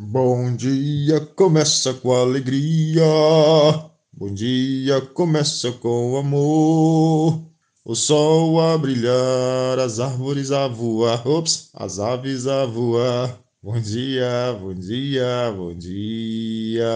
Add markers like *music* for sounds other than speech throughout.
Bom dia, começa com alegria. Bom dia, começa com amor. O sol a brilhar, as árvores a voar, ops, as aves a voar. Bom dia, bom dia, bom dia.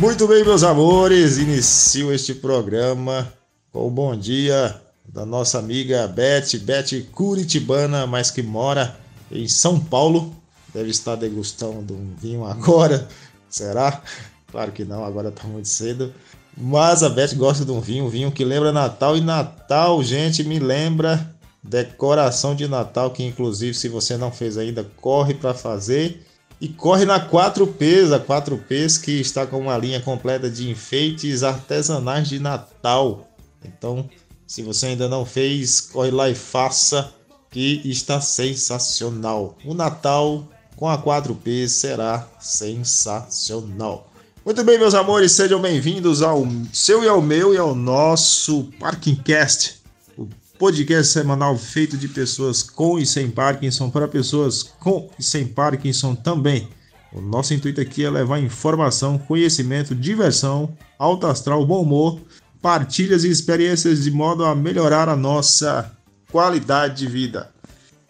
Muito bem, meus amores, inicio este programa com o bom dia da nossa amiga Beth, Beth Curitibana, mas que mora em São Paulo. Deve estar degustando um vinho agora, será? Claro que não, agora está muito cedo. Mas a Beth gosta de um vinho, um vinho que lembra Natal. E Natal, gente, me lembra decoração de Natal, que inclusive se você não fez ainda, corre para fazer. E corre na 4Ps, a 4Ps que está com uma linha completa de enfeites artesanais de Natal. Então, se você ainda não fez, corre lá e faça, que está sensacional. O Natal com a 4P será sensacional. Muito bem, meus amores, sejam bem-vindos ao seu e ao meu e ao nosso Parking Cast, o podcast semanal feito de pessoas com e sem Parkinson para pessoas com e sem Parkinson também. O nosso intuito aqui é levar informação, conhecimento, diversão, alto astral, bom humor, partilhas e experiências de modo a melhorar a nossa qualidade de vida.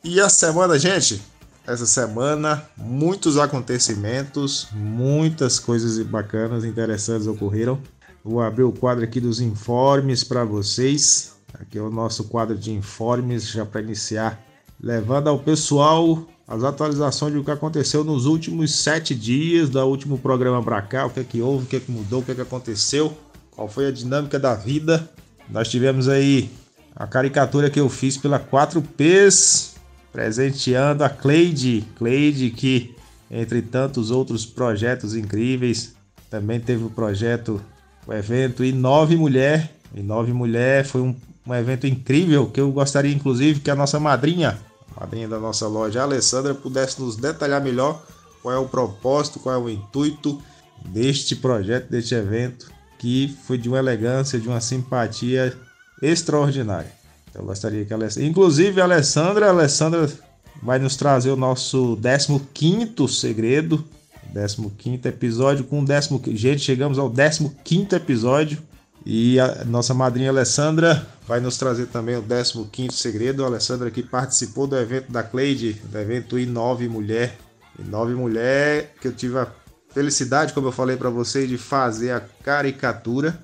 E a semana, gente, essa semana muitos acontecimentos, muitas coisas bacanas, interessantes ocorreram. Vou abrir o quadro aqui dos informes para vocês. Aqui é o nosso quadro de informes, já para iniciar, levando ao pessoal as atualizações do que aconteceu nos últimos sete dias, do último programa para cá, o que é que houve, o que é que mudou, o que é que aconteceu, qual foi a dinâmica da vida. Nós tivemos aí a caricatura que eu fiz pela 4Ps, presenteando a Cleide, Cleide que entre tantos outros projetos incríveis, também teve o projeto, o evento e nove mulher, e nove mulher foi um, um evento incrível que eu gostaria inclusive que a nossa madrinha, a madrinha da nossa loja, a Alessandra, pudesse nos detalhar melhor qual é o propósito, qual é o intuito deste projeto, deste evento, que foi de uma elegância, de uma simpatia extraordinária. Eu gostaria que a Alessandra. Inclusive, a Alessandra, a Alessandra vai nos trazer o nosso 15 segredo. 15 episódio com o décimo. Gente, chegamos ao 15 episódio. E a nossa madrinha Alessandra vai nos trazer também o 15 segredo. A Alessandra que participou do evento da Cleide, do evento I9 Mulher. I9 Mulher, que eu tive a felicidade, como eu falei para vocês, de fazer a caricatura.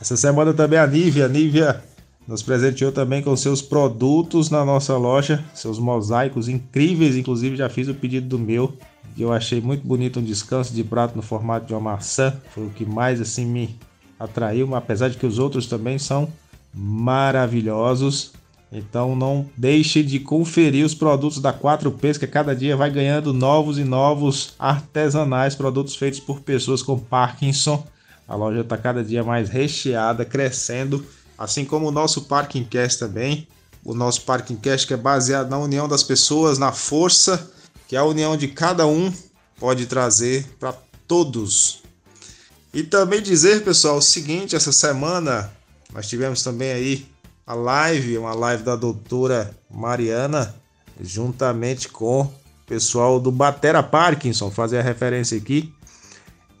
Essa semana também a Nívia, a Nívia nos presenteou também com seus produtos na nossa loja, seus mosaicos incríveis, inclusive já fiz o pedido do meu, que eu achei muito bonito um descanso de prato no formato de uma maçã, foi o que mais assim me atraiu, apesar de que os outros também são maravilhosos. Então não deixe de conferir os produtos da 4Ps, que cada dia vai ganhando novos e novos artesanais, produtos feitos por pessoas com Parkinson. A loja está cada dia mais recheada, crescendo assim como o nosso Parking Cast também. O nosso Parking Cast que é baseado na união das pessoas, na força que a união de cada um pode trazer para todos. E também dizer, pessoal, o seguinte, essa semana nós tivemos também aí a live, uma live da doutora Mariana, juntamente com o pessoal do Batera Parkinson, fazer a referência aqui.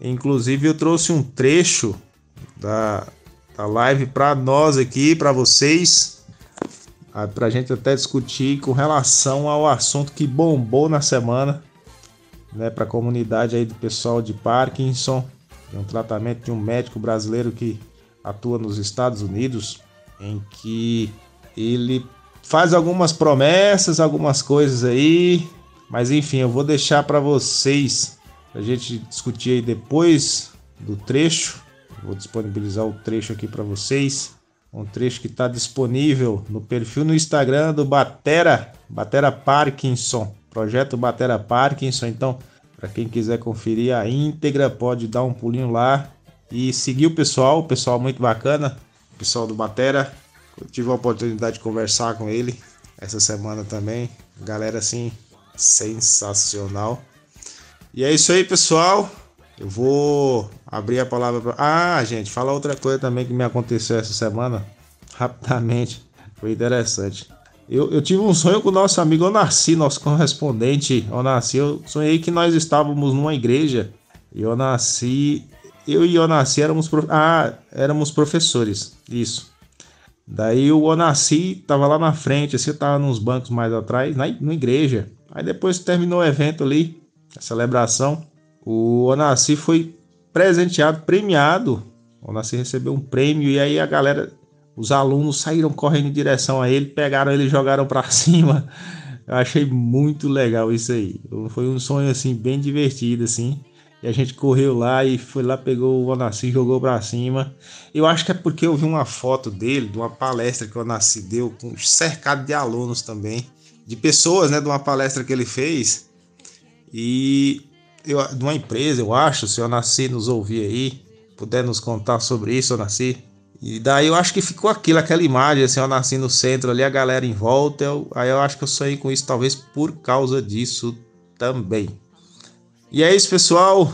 Inclusive eu trouxe um trecho da a live para nós aqui, para vocês, para a gente até discutir com relação ao assunto que bombou na semana, né, para a comunidade aí do pessoal de Parkinson, um tratamento de um médico brasileiro que atua nos Estados Unidos, em que ele faz algumas promessas, algumas coisas aí, mas enfim, eu vou deixar para vocês a gente discutir aí depois do trecho Vou disponibilizar o trecho aqui para vocês. Um trecho que está disponível no perfil no Instagram do Batera, Batera Parkinson, projeto Batera Parkinson. Então, para quem quiser conferir a íntegra, pode dar um pulinho lá e seguir o pessoal, o pessoal muito bacana, o pessoal do Batera. Eu tive a oportunidade de conversar com ele essa semana também. Galera assim sensacional. E é isso aí, pessoal. Eu vou abrir a palavra para. Ah, gente, falar outra coisa também que me aconteceu essa semana, rapidamente, foi interessante. Eu, eu tive um sonho com o nosso amigo Onassi, nosso correspondente Onassi. Eu sonhei que nós estávamos numa igreja e Onassi, eu e Onassi éramos, ah, éramos professores, isso. Daí o Onassi tava lá na frente, assim, eu tava nos bancos mais atrás, na, na igreja. Aí depois terminou o evento ali, a celebração, o Onassi foi presenteado, premiado. O Onassi recebeu um prêmio e aí a galera os alunos saíram correndo em direção a ele, pegaram ele e jogaram para *laughs* cima. Eu achei muito legal isso aí. Foi um sonho assim bem divertido assim. E a gente correu lá e foi lá, pegou o Onassi, jogou para cima. Eu acho que é porque eu vi uma foto dele, de uma palestra que o Onassi deu, cercado de alunos também, de pessoas, né, de uma palestra que ele fez. E eu, de uma empresa, eu acho, se o Onassi nos ouvir aí, puder nos contar sobre isso, Onassi, e daí eu acho que ficou aquilo, aquela imagem, assim, eu nasci no centro ali, a galera em volta. Eu, aí eu acho que eu sonhei com isso, talvez por causa disso também. E é isso, pessoal.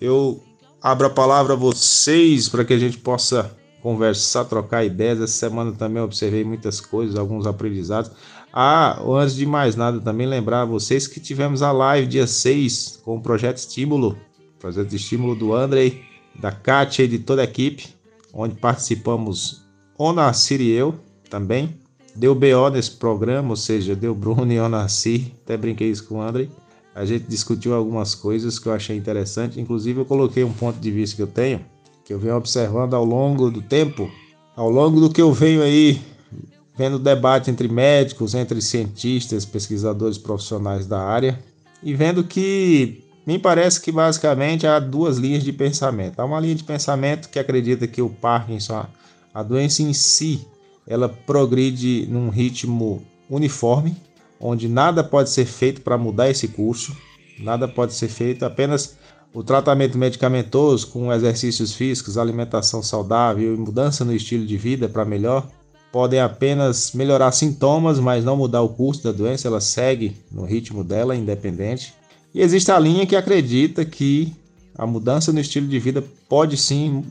Eu abro a palavra a vocês para que a gente possa conversar, trocar ideias. Essa semana também eu observei muitas coisas, alguns aprendizados. Ah, antes de mais nada, também lembrar vocês que tivemos a live dia 6 com o projeto Estímulo, projeto Estímulo do Andrei, da Kátia e de toda a equipe onde participamos Onacir e eu também. Deu BO nesse programa, ou seja, deu Bruno e Onacir, até brinquei isso com o André. A gente discutiu algumas coisas que eu achei interessante, inclusive eu coloquei um ponto de vista que eu tenho, que eu venho observando ao longo do tempo, ao longo do que eu venho aí vendo debate entre médicos, entre cientistas, pesquisadores profissionais da área, e vendo que me parece que basicamente há duas linhas de pensamento. Há uma linha de pensamento que acredita que o Parkinson, a doença em si, ela progride num ritmo uniforme, onde nada pode ser feito para mudar esse curso, nada pode ser feito, apenas o tratamento medicamentoso com exercícios físicos, alimentação saudável e mudança no estilo de vida para melhor podem apenas melhorar sintomas, mas não mudar o curso da doença, ela segue no ritmo dela, independente. E existe a linha que acredita que a mudança no estilo de vida pode sim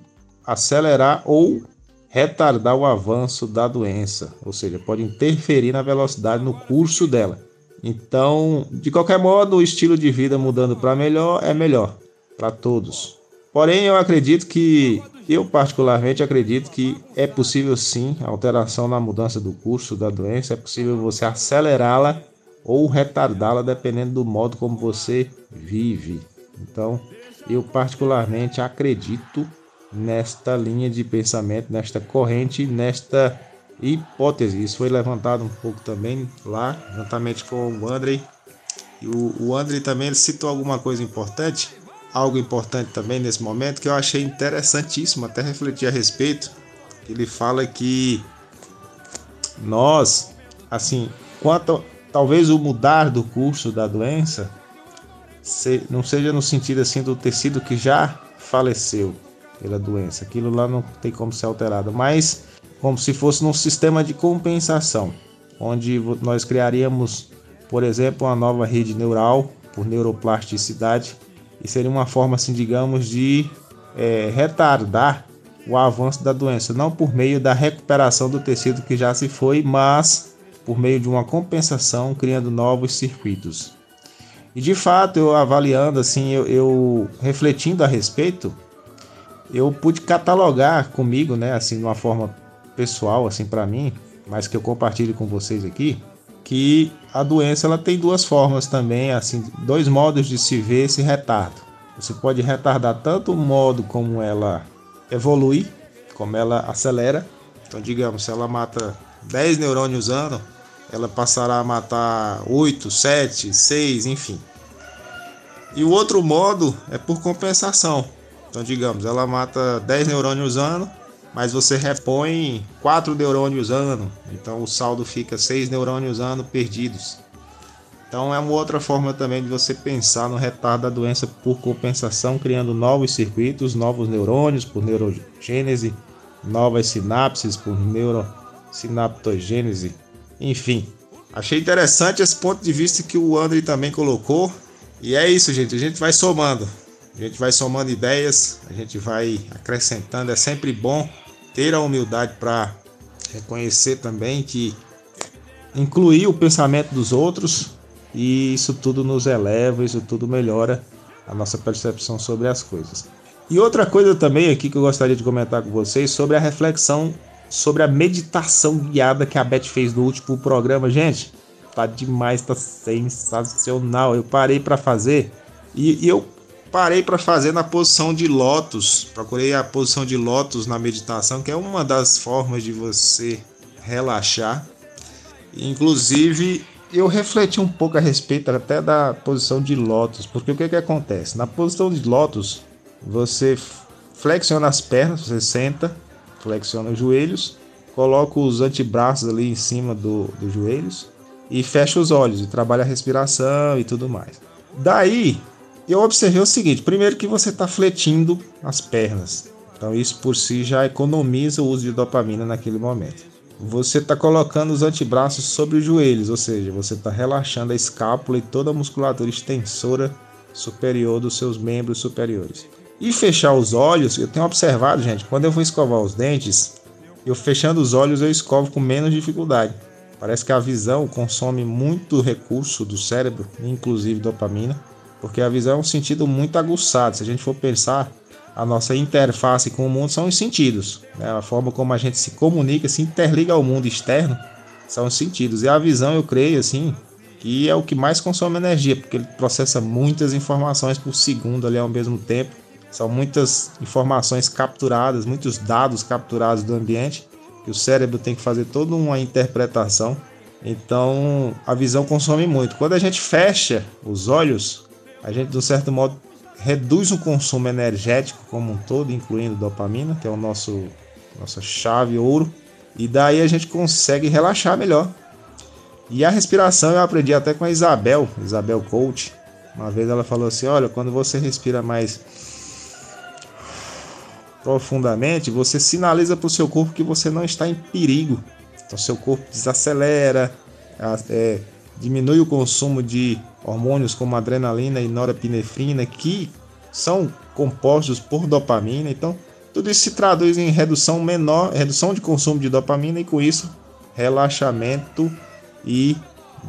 acelerar ou retardar o avanço da doença, ou seja, pode interferir na velocidade no curso dela. Então, de qualquer modo, o estilo de vida mudando para melhor é melhor para todos. Porém, eu acredito que, eu particularmente acredito que é possível sim alteração na mudança do curso da doença, é possível você acelerá-la ou retardá-la dependendo do modo como você vive. Então, eu particularmente acredito nesta linha de pensamento, nesta corrente, nesta hipótese. Isso foi levantado um pouco também lá, juntamente com o Andrei. E o, Andrei também ele citou alguma coisa importante, algo importante também nesse momento que eu achei interessantíssimo, até refletir a respeito. Ele fala que nós, assim, quanto talvez o mudar do curso da doença não seja no sentido assim do tecido que já faleceu pela doença. Aquilo lá não tem como ser alterado, mas como se fosse num sistema de compensação, onde nós criaríamos, por exemplo, uma nova rede neural por neuroplasticidade e seria uma forma, assim, digamos, de é, retardar o avanço da doença, não por meio da recuperação do tecido que já se foi, mas por meio de uma compensação, criando novos circuitos. E de fato, eu avaliando assim, eu, eu refletindo a respeito, eu pude catalogar comigo, né, assim, de uma forma pessoal, assim, para mim, mas que eu compartilho com vocês aqui, que a doença ela tem duas formas também, assim, dois modos de se ver esse retardo. Você pode retardar tanto o modo como ela evolui, como ela acelera. Então, digamos, se ela mata 10 neurônios ano, ela passará a matar 8, 7, 6, enfim. E o outro modo é por compensação. Então, digamos, ela mata 10 neurônios ano, mas você repõe 4 neurônios ano. Então, o saldo fica 6 neurônios ano perdidos. Então, é uma outra forma também de você pensar no retardo da doença por compensação, criando novos circuitos, novos neurônios por neurogênese, novas sinapses por neurosinaptogênese enfim, achei interessante esse ponto de vista que o André também colocou. E é isso, gente. A gente vai somando. A gente vai somando ideias, a gente vai acrescentando. É sempre bom ter a humildade para reconhecer também que incluir o pensamento dos outros e isso tudo nos eleva, isso tudo melhora a nossa percepção sobre as coisas. E outra coisa também aqui que eu gostaria de comentar com vocês sobre a reflexão sobre a meditação guiada que a Beth fez no último programa, gente. Tá demais, tá sensacional. Eu parei para fazer e, e eu parei para fazer na posição de lótus. Procurei a posição de lótus na meditação, que é uma das formas de você relaxar. Inclusive, eu refleti um pouco a respeito até da posição de lótus, porque o que, que acontece? Na posição de lótus, você flexiona as pernas, você senta, flexiona os joelhos, coloca os antebraços ali em cima do, dos joelhos e fecha os olhos e trabalha a respiração e tudo mais. Daí eu observei o seguinte: primeiro que você está fletindo as pernas, então isso por si já economiza o uso de dopamina naquele momento. Você está colocando os antebraços sobre os joelhos, ou seja, você está relaxando a escápula e toda a musculatura extensora superior dos seus membros superiores. E fechar os olhos, eu tenho observado, gente, quando eu vou escovar os dentes, eu fechando os olhos eu escovo com menos dificuldade. Parece que a visão consome muito recurso do cérebro, inclusive dopamina, porque a visão é um sentido muito aguçado. Se a gente for pensar, a nossa interface com o mundo são os sentidos. Né? A forma como a gente se comunica, se interliga ao mundo externo, são os sentidos. E a visão, eu creio, assim, que é o que mais consome energia, porque ele processa muitas informações por segundo ali ao mesmo tempo. São muitas informações capturadas, muitos dados capturados do ambiente que o cérebro tem que fazer toda uma interpretação. Então a visão consome muito. Quando a gente fecha os olhos, a gente, de certo modo, reduz o consumo energético como um todo, incluindo dopamina, que é o nosso nossa chave ouro, e daí a gente consegue relaxar melhor. E a respiração eu aprendi até com a Isabel, Isabel Coach. Uma vez ela falou assim: olha, quando você respira mais profundamente, você sinaliza para o seu corpo que você não está em perigo. Então, seu corpo desacelera, é, diminui o consumo de hormônios como adrenalina e norepinefrina, que são compostos por dopamina. Então, tudo isso se traduz em redução menor, redução de consumo de dopamina e com isso relaxamento e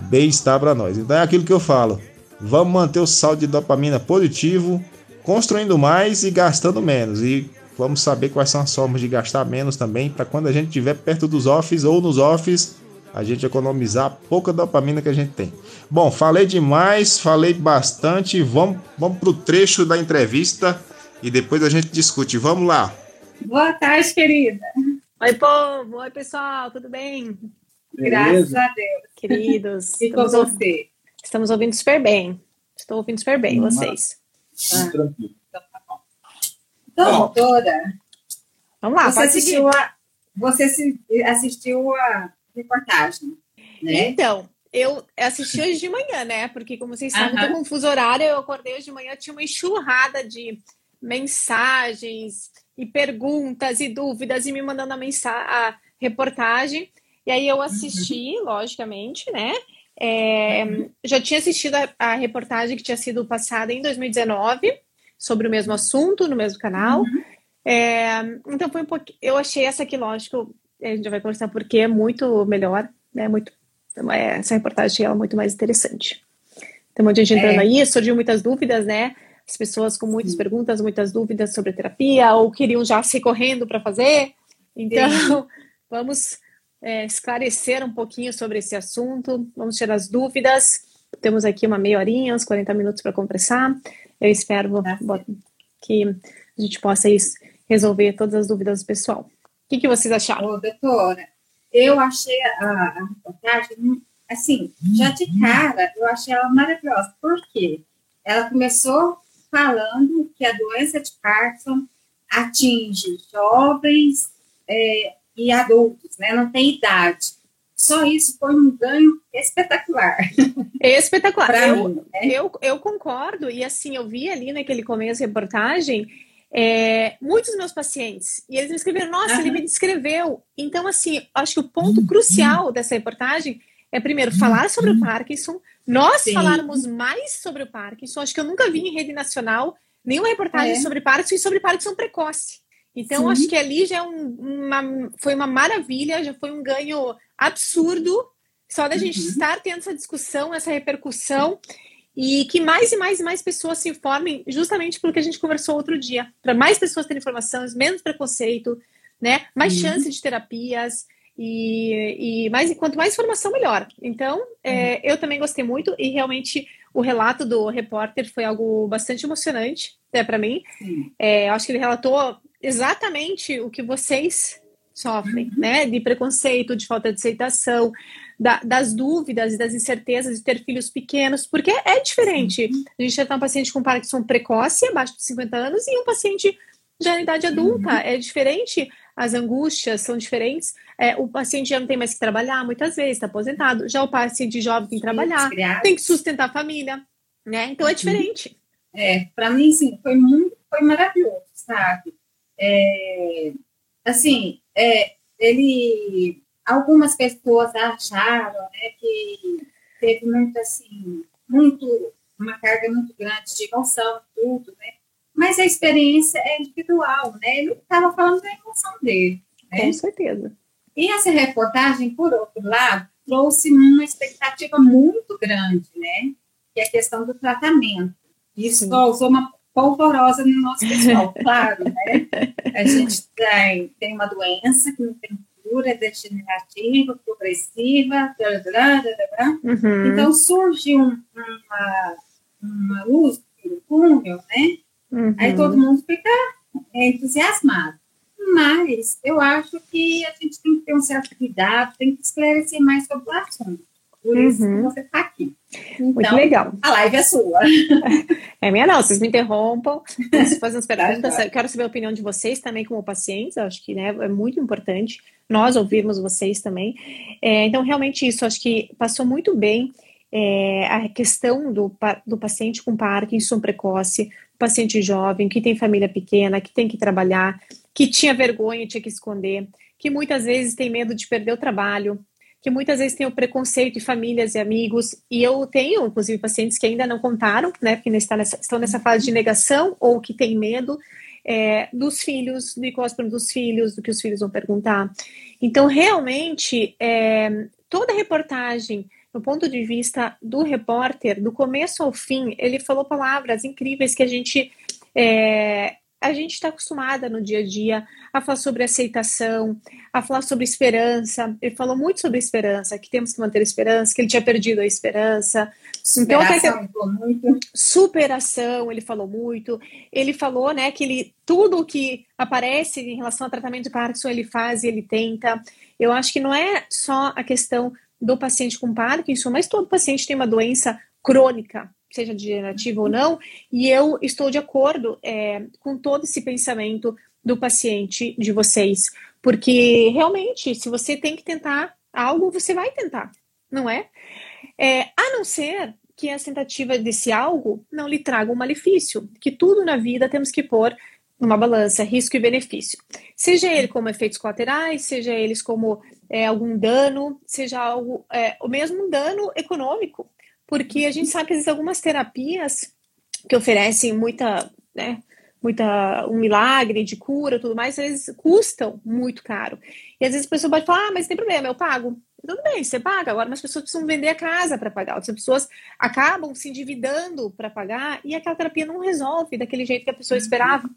bem-estar para nós. Então é aquilo que eu falo. Vamos manter o saldo de dopamina positivo, construindo mais e gastando menos. E Vamos saber quais são as formas de gastar menos também, para quando a gente estiver perto dos offs ou nos offs, a gente economizar a pouca dopamina que a gente tem. Bom, falei demais, falei bastante. Vamos, vamos para o trecho da entrevista e depois a gente discute. Vamos lá. Boa tarde, querida. Oi, povo. Oi, pessoal. Tudo bem? Graças a Deus. Queridos. e com você? Estamos ouvindo super bem. Estou ouvindo super bem, vocês. Ah. Tranquilo. Doutora, vamos lá, você assistiu, a, você assistiu a reportagem, né? Então, eu assisti hoje de manhã, né? Porque, como vocês sabem, uh -huh. com fuso horário, eu acordei hoje de manhã, tinha uma enxurrada de mensagens e perguntas e dúvidas e me mandando a, mensagem, a reportagem. E aí eu assisti, uhum. logicamente, né? É, uhum. Já tinha assistido a, a, reportagem que tinha sido passada em 2019 sobre o mesmo assunto no mesmo canal. Uhum. É, então foi um pouquinho. Eu achei essa aqui, lógico, a gente vai conversar porque é muito melhor, né? Muito, é, essa reportagem é muito mais interessante. Tem um monte de gente entrando é. aí, surgiu muitas dúvidas, né? As pessoas com muitas Sim. perguntas, muitas dúvidas sobre terapia, ou queriam já se correndo para fazer. Então, *laughs* vamos é, esclarecer um pouquinho sobre esse assunto, vamos tirar as dúvidas. Temos aqui uma meia horinha, uns 40 minutos para conversar. Eu espero ah, que a gente possa resolver todas as dúvidas do pessoal. O que, que vocês acharam? Ô, doutora, eu achei a, a reportagem, assim, já de cara, eu achei ela maravilhosa. Por quê? Ela começou falando que a doença de Parkinson atinge jovens é, e adultos, né? Não tem idade. Só isso foi um ganho espetacular. Espetacular. eu, mim, né? eu, eu concordo, e assim, eu vi ali naquele começo da reportagem é, muitos meus pacientes, e eles me escreveram, nossa, uhum. ele me descreveu. Então, assim, acho que o ponto uhum. crucial dessa reportagem é, primeiro, falar sobre o Parkinson, nós Sim. falarmos mais sobre o Parkinson. Acho que eu nunca vi em rede nacional nenhuma reportagem é. sobre Parkinson e sobre Parkinson precoce. Então, Sim. acho que ali já é um, uma, foi uma maravilha, já foi um ganho absurdo Só da gente uhum. estar tendo essa discussão, essa repercussão, e que mais e mais e mais pessoas se informem justamente pelo que a gente conversou outro dia, para mais pessoas terem informação, menos preconceito, né? Mais uhum. chance de terapias e, e mais quanto mais informação melhor. Então, é, uhum. eu também gostei muito e realmente o relato do repórter foi algo bastante emocionante, né, para mim. É, eu acho que ele relatou exatamente o que vocês sofrem, uhum. né? De preconceito, de falta de aceitação, da, das dúvidas e das incertezas de ter filhos pequenos, porque é diferente. Uhum. A gente já tem um paciente com Parkinson precoce, abaixo de 50 anos, e um paciente já em idade adulta. Uhum. É diferente, as angústias são diferentes. É, o paciente já não tem mais que trabalhar, muitas vezes, está aposentado. Já o paciente jovem tem que trabalhar, tem que sustentar a família, né? Então é diferente. É, para mim, sim, foi muito, foi maravilhoso, sabe? É, assim, é, ele, algumas pessoas acharam, né, que teve muito, assim, muito, uma carga muito grande de emoção, tudo, né? Mas a experiência é individual, né? Ele estava falando da emoção dele. Né? Com certeza. E essa reportagem, por outro lado, trouxe uma expectativa muito grande, né? Que é a questão do tratamento. Isso Sim. causou uma polvorosa no nosso pessoal, claro, né? *laughs* A gente tem, tem uma doença que não tem cura, é degenerativa, progressiva, blá, blá, blá, uhum. então surge um, uma, uma luz no túnel, né? Uhum. Aí todo mundo fica entusiasmado. Mas eu acho que a gente tem que ter um certo cuidado, tem que esclarecer mais sobre o assunto. Por isso uhum. que você está aqui. Então, Muito legal. A live é sua. *laughs* É minha não, vocês me interrompam. Vocês fazem as *laughs* perguntas. Eu quero saber a opinião de vocês também como pacientes. Acho que né, é muito importante nós ouvirmos vocês também. É, então, realmente isso, acho que passou muito bem é, a questão do, do paciente com Parkinson precoce, paciente jovem, que tem família pequena, que tem que trabalhar, que tinha vergonha, tinha que esconder, que muitas vezes tem medo de perder o trabalho, que muitas vezes tem o preconceito de famílias e amigos, e eu tenho, inclusive, pacientes que ainda não contaram, né, porque estão nessa, estão nessa fase de negação ou que têm medo é, dos filhos, do cosplay dos filhos, do que os filhos vão perguntar. Então, realmente, é, toda reportagem, no ponto de vista do repórter, do começo ao fim, ele falou palavras incríveis que a gente é, a gente está acostumada no dia a dia a falar sobre aceitação, a falar sobre esperança. Ele falou muito sobre esperança, que temos que manter a esperança, que ele tinha perdido a esperança. Então, superação, então, muito. superação, ele falou muito. Ele falou, né, que ele tudo que aparece em relação ao tratamento de Parkinson ele faz e ele tenta. Eu acho que não é só a questão do paciente com Parkinson, mas todo paciente tem uma doença crônica, seja degenerativa ou não, e eu estou de acordo é, com todo esse pensamento do paciente de vocês, porque realmente, se você tem que tentar algo, você vai tentar, não é? é a não ser que a tentativa desse algo não lhe traga um malefício, que tudo na vida temos que pôr numa balança, risco e benefício. Seja ele como efeitos colaterais, seja eles como é, algum dano, seja algo, é, o mesmo dano econômico porque a gente sabe que existem algumas terapias que oferecem muita, né, muita um milagre de cura, tudo mais, às vezes custam muito caro. E às vezes a pessoa pode falar: "Ah, mas tem problema, eu pago". Tudo bem, você paga. Agora, mas as pessoas precisam vender a casa para pagar. Outras pessoas acabam se endividando para pagar e aquela terapia não resolve daquele jeito que a pessoa esperava.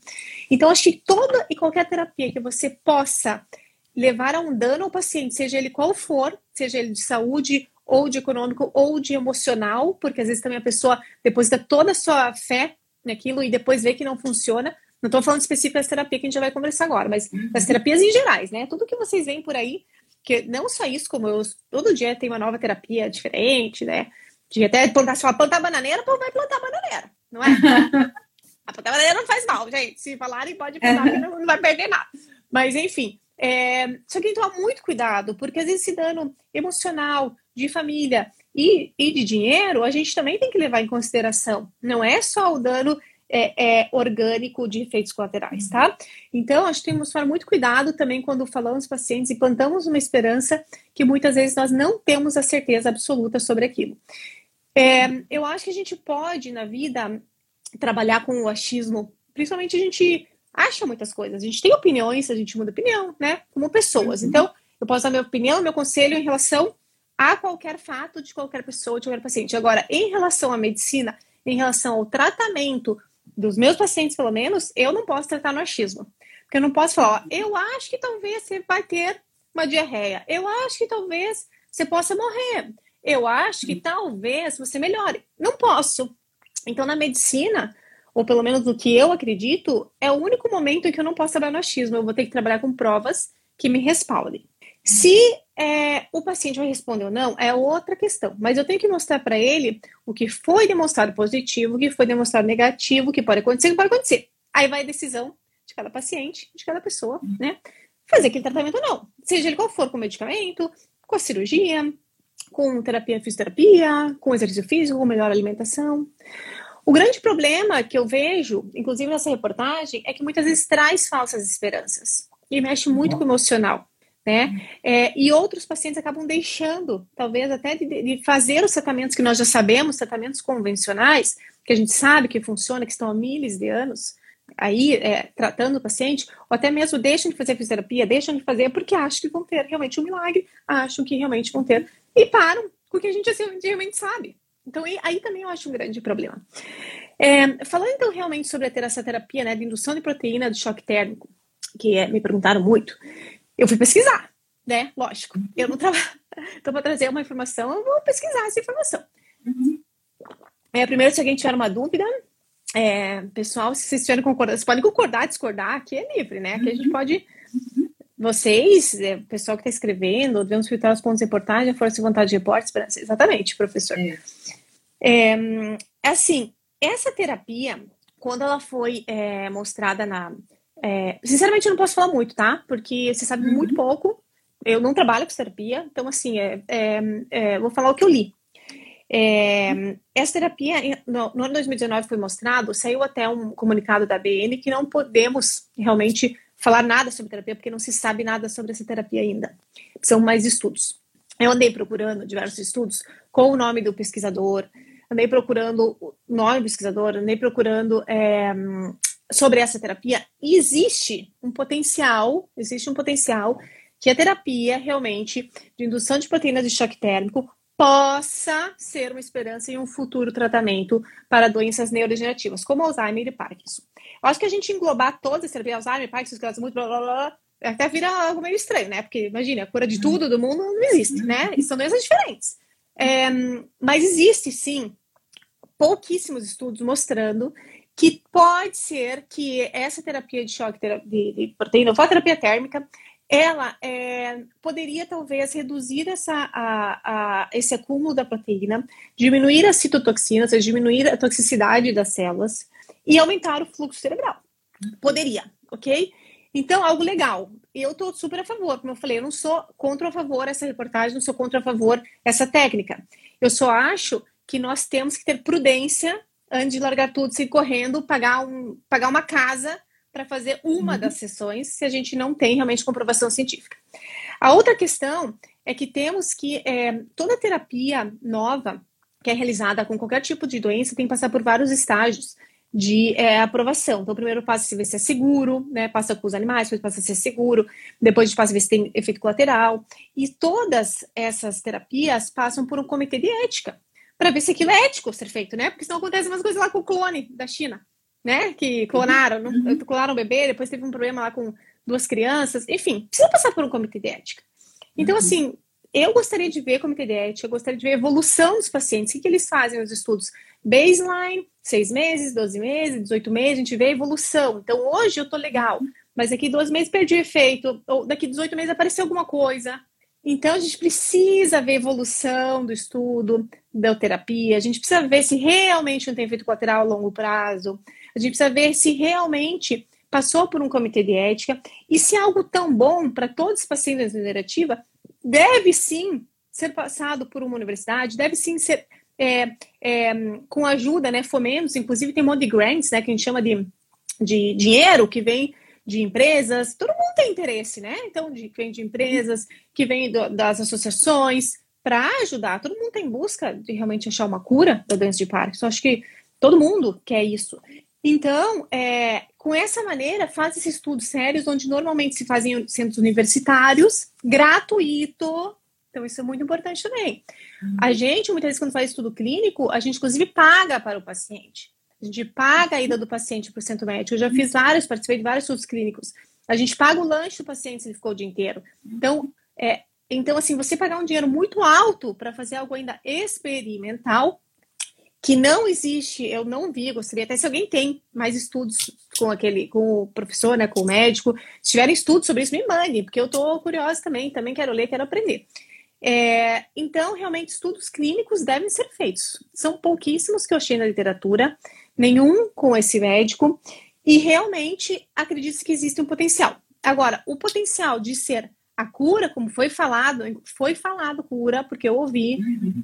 Então, acho que toda e qualquer terapia que você possa levar a um dano ao paciente, seja ele qual for, seja ele de saúde ou de econômico ou de emocional, porque às vezes também a pessoa deposita toda a sua fé naquilo e depois vê que não funciona. Não estou falando específico das terapias que a gente já vai conversar agora, mas uhum. das terapias em gerais, né? Tudo que vocês veem por aí, que não só isso, como eu todo dia tem uma nova terapia diferente, né? De até plantar, se falar plantar bananeira, o povo vai plantar bananeira, não é? *laughs* a plantar bananeira não faz mal, gente. Se falarem, pode plantar, que não, não vai perder nada. Mas, enfim, é, só que tem que tomar muito cuidado, porque às vezes esse dano emocional, de família e, e de dinheiro, a gente também tem que levar em consideração. Não é só o dano é, é, orgânico de efeitos colaterais, tá? Então, acho que temos que tomar muito cuidado também quando falamos pacientes e plantamos uma esperança que muitas vezes nós não temos a certeza absoluta sobre aquilo. É, eu acho que a gente pode, na vida, trabalhar com o achismo, principalmente a gente acha muitas coisas, a gente tem opiniões, a gente muda opinião, né? Como pessoas. Uhum. Então, eu posso dar minha opinião, meu conselho em relação a qualquer fato de qualquer pessoa, de qualquer paciente. Agora, em relação à medicina, em relação ao tratamento dos meus pacientes, pelo menos, eu não posso tratar no achismo. Porque eu não posso falar, ó, eu acho que talvez você vai ter uma diarreia. Eu acho que talvez você possa morrer. Eu acho que talvez você melhore. Não posso. Então, na medicina, ou pelo menos no que eu acredito, é o único momento em que eu não posso trabalhar no achismo. Eu vou ter que trabalhar com provas que me respaldem. Se é, o paciente vai responder ou não, é outra questão. Mas eu tenho que mostrar para ele o que foi demonstrado positivo, o que foi demonstrado negativo, o que pode acontecer, o que pode acontecer. Aí vai a decisão de cada paciente, de cada pessoa, né? Fazer aquele tratamento ou não. Seja ele qual for, com medicamento, com a cirurgia, com terapia, fisioterapia, com exercício físico, com melhor alimentação. O grande problema que eu vejo, inclusive nessa reportagem, é que muitas vezes traz falsas esperanças e mexe muito uhum. com o emocional né? É, e outros pacientes acabam deixando, talvez até de, de, fazer os tratamentos que nós já sabemos, tratamentos convencionais, que a gente sabe que funciona, que estão há milhares de anos aí é, tratando o paciente, ou até mesmo deixam de fazer fisioterapia, deixam de fazer porque acham que vão ter realmente um milagre, acham que realmente vão ter, e param com o que a gente assim, realmente sabe. Então, aí também eu acho um grande problema. É, falando então realmente sobre a essa terapia né, de indução de proteína de choque térmico, que é, me perguntaram muito, eu fui pesquisar, né? Lógico. Eu não trabalho. *laughs* Então, para trazer uma informação, eu vou pesquisar essa informação. Uhum. É, primeiro, se alguém tiver uma dúvida, é, pessoal, se vocês tiverem concordar, vocês podem concordar, discordar, aqui é livre, né? Aqui a gente pode. Vocês, é, pessoal que está escrevendo, devemos filtrar os pontos de reportagem, a força de vontade de reportes. Exatamente, professor. É. é. É, assim, essa terapia, quando ela foi é, mostrada na, é, sinceramente, eu não posso falar muito, tá? Porque você sabe uhum. muito pouco. Eu não trabalho com terapia, então, assim, é, é, é vou falar o que eu li. É, essa terapia, no, no, ano 2019 foi mostrado, saiu até um comunicado da BN que não podemos realmente falar nada sobre terapia, porque não se sabe nada sobre essa terapia ainda. São mais estudos. Eu andei procurando diversos estudos com o nome do pesquisador, andei procurando nome do pesquisador, andei procurando é, sobre essa terapia, existe um potencial, existe um potencial que a terapia realmente de indução de proteínas de choque térmico possa ser uma esperança em um futuro tratamento para doenças neurodegenerativas, como Alzheimer e Parkinson. Eu acho que a gente englobar todas as terapias, Alzheimer, Parkinson, esclerose muito, blá, blá, blá, até vira algo meio estranho, né? Porque, imagina, a cura de tudo do mundo não existe, né? E são doenças diferentes. É, mas existe, sim, pouquíssimos estudos mostrando que pode ser que essa terapia de choque de, de terapia térmica, ela é, poderia talvez reduzir essa, a, a, esse acúmulo da proteína, diminuir a citotoxina, ou seja, diminuir a toxicidade das células e aumentar o fluxo cerebral. Poderia, ok? Então, algo legal. Eu estou super a favor, como eu falei, eu não sou contra ou a favor essa reportagem, não sou contra ou a favor essa técnica. Eu só acho que nós temos que ter prudência antes de largar tudo, se correndo, pagar, um, pagar uma casa para fazer uma uhum. das sessões, se a gente não tem realmente comprovação científica. A outra questão é que temos que é, toda terapia nova que é realizada com qualquer tipo de doença tem que passar por vários estágios de é, aprovação. Então, o primeiro passo é ver se é seguro, né? Passa com os animais, depois passa a ser seguro, depois a gente passa a ver se tem efeito colateral. E todas essas terapias passam por um comitê de ética para ver se aquilo é ético ser feito, né? Porque senão acontece umas coisas lá com o clone da China, né? Que clonaram, uhum. clonaram um bebê, depois teve um problema lá com duas crianças, enfim, precisa passar por um comitê de ética. Então, uhum. assim, eu gostaria de ver comitê de ética, eu gostaria de ver a evolução dos pacientes, o que, que eles fazem nos estudos. Baseline, seis meses, 12 meses, 18 meses, a gente vê a evolução. Então, hoje eu tô legal, mas daqui 12 meses perdi o efeito, ou daqui 18 meses apareceu alguma coisa, então, a gente precisa ver evolução do estudo da terapia, a gente precisa ver se realmente não tem efeito colateral a longo prazo, a gente precisa ver se realmente passou por um comitê de ética e se algo tão bom para todos os pacientes da deve sim ser passado por uma universidade, deve sim ser é, é, com ajuda, né, fomentos, inclusive tem um monte de grants, né, que a gente chama de, de dinheiro que vem de empresas, todo mundo tem interesse, né? Então, de, que vem de empresas, que vem do, das associações, para ajudar. Todo mundo tem busca de realmente achar uma cura da doença de Parkinson. Acho que todo mundo quer isso. Então, é, com essa maneira, faz esses estudos sérios, onde normalmente se fazem em centros universitários, gratuito, Então, isso é muito importante também. A gente, muitas vezes, quando faz estudo clínico, a gente, inclusive, paga para o paciente. A gente paga a ida do paciente para o centro médico. Eu já fiz vários, participei de vários estudos clínicos. A gente paga o lanche do paciente se ele ficou o dia inteiro. Então, é, então assim, você pagar um dinheiro muito alto para fazer algo ainda experimental, que não existe, eu não vi, gostaria até se alguém tem mais estudos com aquele, com o professor, né, com o médico, se tiverem estudos sobre isso, me mande, porque eu estou curiosa também, também quero ler, quero aprender. É, então, realmente, estudos clínicos devem ser feitos. São pouquíssimos que eu achei na literatura, nenhum com esse médico, e realmente acredito que existe um potencial. Agora, o potencial de ser a cura, como foi falado, foi falado cura, porque eu ouvi,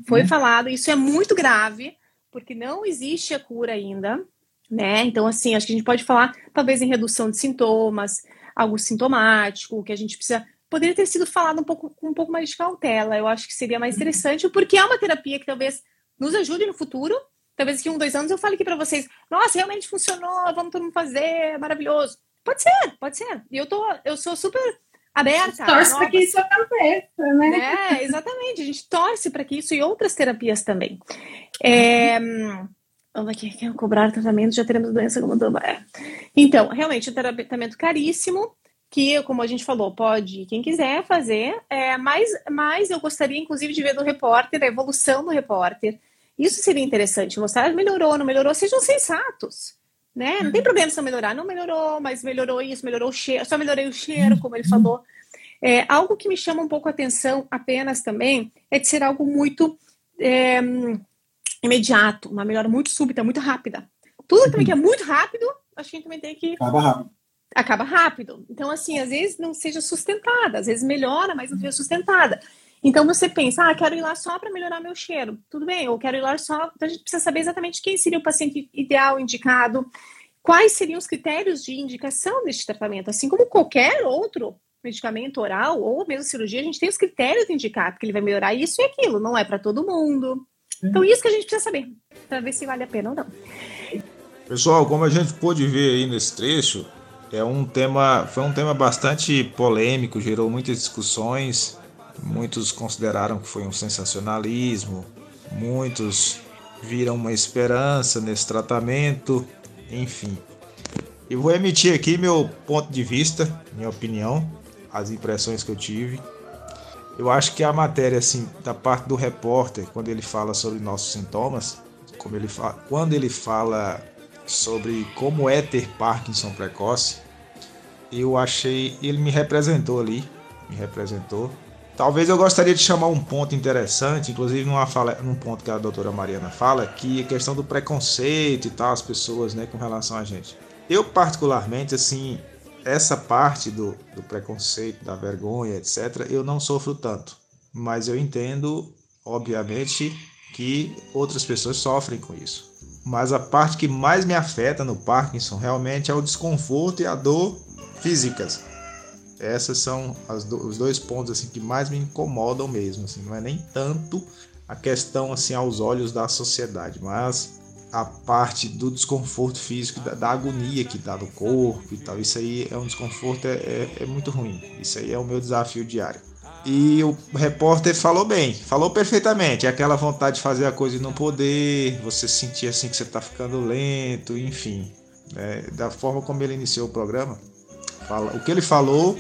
foi falado, isso é muito grave, porque não existe a cura ainda, né? Então, assim, acho que a gente pode falar, talvez, em redução de sintomas, algo sintomático, que a gente precisa. Poderia ter sido falado um pouco com um pouco mais de cautela, eu acho que seria mais interessante, porque é uma terapia que talvez nos ajude no futuro. Talvez daqui um, dois anos eu fale aqui para vocês, nossa, realmente funcionou, vamos todo mundo fazer, maravilhoso. Pode ser, pode ser. E eu tô, eu sou super aberta. Torce para que isso aconteça, né? É, exatamente. A gente torce para que isso e outras terapias também. É, vamos aqui, quer cobrar tratamento, já teremos doença como do... é. Então, realmente, um tratamento caríssimo, que, como a gente falou, pode quem quiser fazer, é, mas, mas eu gostaria, inclusive, de ver do repórter, a evolução do repórter. Isso seria interessante, mostrar melhorou, não melhorou, sejam sensatos. Né? Não tem problema se não melhorar, não melhorou, mas melhorou isso, melhorou o cheiro, só melhorei o cheiro, como ele falou. É, algo que me chama um pouco a atenção apenas também é de ser algo muito é, imediato, uma melhora muito súbita, muito rápida. Tudo também que é muito rápido, a gente também tem que. Acaba rápido. Acaba rápido. Então, assim, às vezes não seja sustentada, às vezes melhora, mas não seja sustentada. Então você pensa, ah, quero ir lá só para melhorar meu cheiro. Tudo bem, ou quero ir lá só. Então a gente precisa saber exatamente quem seria o paciente ideal, indicado, quais seriam os critérios de indicação deste tratamento, assim como qualquer outro medicamento oral ou mesmo cirurgia, a gente tem os critérios de indicar, porque ele vai melhorar isso e aquilo, não é para todo mundo. Então, isso que a gente precisa saber, para ver se vale a pena ou não. Pessoal, como a gente pôde ver aí nesse trecho, é um tema, foi um tema bastante polêmico, gerou muitas discussões. Muitos consideraram que foi um sensacionalismo, muitos viram uma esperança nesse tratamento, enfim. Eu vou emitir aqui meu ponto de vista, minha opinião, as impressões que eu tive. Eu acho que a matéria, assim, da parte do repórter, quando ele fala sobre nossos sintomas, como ele fala, quando ele fala sobre como é ter Parkinson precoce, eu achei, ele me representou ali, me representou. Talvez eu gostaria de chamar um ponto interessante, inclusive numa fala, num ponto que a doutora Mariana fala, que é a questão do preconceito e tal, as pessoas, né, com relação a gente. Eu particularmente, assim, essa parte do, do preconceito, da vergonha, etc., eu não sofro tanto. Mas eu entendo, obviamente, que outras pessoas sofrem com isso. Mas a parte que mais me afeta no Parkinson realmente é o desconforto e a dor físicas. Essas são do, os dois pontos assim que mais me incomodam mesmo. Assim, não é nem tanto a questão assim aos olhos da sociedade, mas a parte do desconforto físico, da, da, agonia que dá no corpo e tal. Isso aí é um desconforto, é, é, é, muito ruim. Isso aí é o meu desafio diário. E o repórter falou bem, falou perfeitamente. É aquela vontade de fazer a coisa e não poder, você sentir assim que você está ficando lento, enfim. Né? Da forma como ele iniciou o programa, fala, o que ele falou,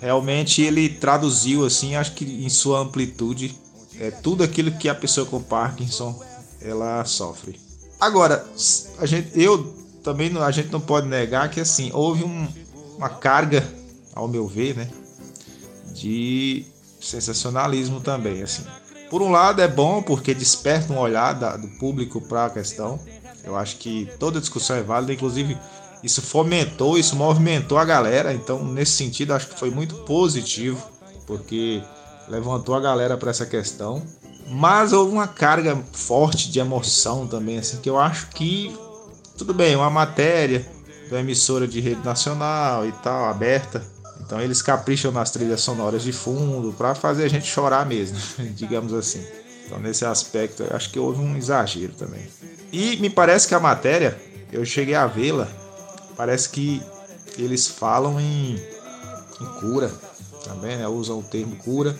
realmente ele traduziu assim, acho que em sua amplitude, é tudo aquilo que a pessoa com Parkinson ela sofre. Agora, a gente, eu também a gente não pode negar que assim houve um, uma carga, ao meu ver, né, de sensacionalismo também. Assim, por um lado é bom porque desperta um olhar da, do público para a questão. Eu acho que toda discussão é válida, inclusive isso fomentou, isso movimentou a galera. Então, nesse sentido, acho que foi muito positivo porque levantou a galera para essa questão. Mas houve uma carga forte de emoção também, assim, que eu acho que tudo bem, uma matéria da emissora de rede nacional e tal, aberta. Então eles capricham nas trilhas sonoras de fundo para fazer a gente chorar mesmo, *laughs* digamos assim. Então nesse aspecto, acho que houve um exagero também. E me parece que a matéria, eu cheguei a vê-la, parece que eles falam em, em cura também, né? Usam o termo cura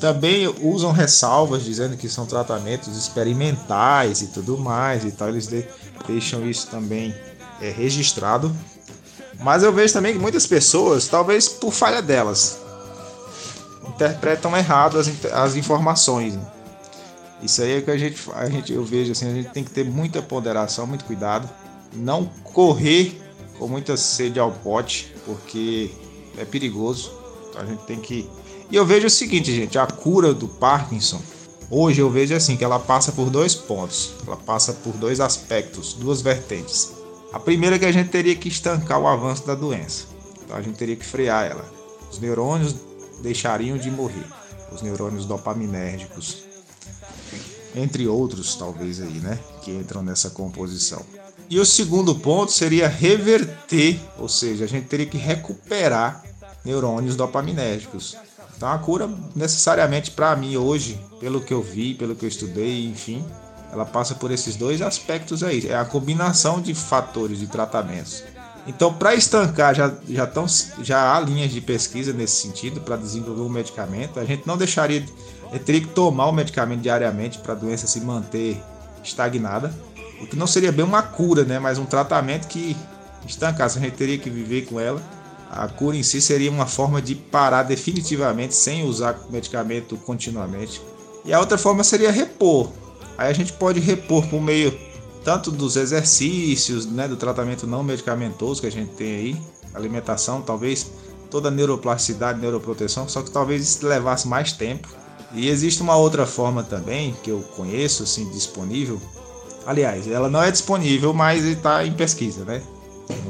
também usam ressalvas dizendo que são tratamentos experimentais e tudo mais e tal. Eles de, deixam isso também é, registrado. Mas eu vejo também que muitas pessoas, talvez por falha delas, interpretam errado as, as informações. Isso aí é que a gente, a gente eu vejo assim, a gente tem que ter muita ponderação, muito cuidado, não correr com muita sede ao pote, porque é perigoso. Então a gente tem que e eu vejo o seguinte, gente, a cura do Parkinson, hoje eu vejo assim que ela passa por dois pontos, ela passa por dois aspectos, duas vertentes. A primeira é que a gente teria que estancar o avanço da doença. Então a gente teria que frear ela. Os neurônios deixariam de morrer, os neurônios dopaminérgicos, entre outros talvez aí, né, que entram nessa composição. E o segundo ponto seria reverter, ou seja, a gente teria que recuperar neurônios dopaminérgicos. Então a cura necessariamente para mim hoje, pelo que eu vi, pelo que eu estudei, enfim, ela passa por esses dois aspectos aí. É a combinação de fatores de tratamentos. Então, para estancar, já, já, tão, já há linhas de pesquisa nesse sentido para desenvolver um medicamento. A gente não deixaria, teria que tomar o medicamento diariamente para a doença se manter estagnada, o que não seria bem uma cura, né? Mas um tratamento que estancasse, a gente teria que viver com ela a cura em si seria uma forma de parar definitivamente sem usar medicamento continuamente. E a outra forma seria repor. Aí a gente pode repor por meio tanto dos exercícios, né, do tratamento não medicamentoso que a gente tem aí, alimentação, talvez toda a neuroplasticidade, neuroproteção, só que talvez isso levasse mais tempo. E existe uma outra forma também que eu conheço, assim, disponível. Aliás, ela não é disponível, mas está em pesquisa, né?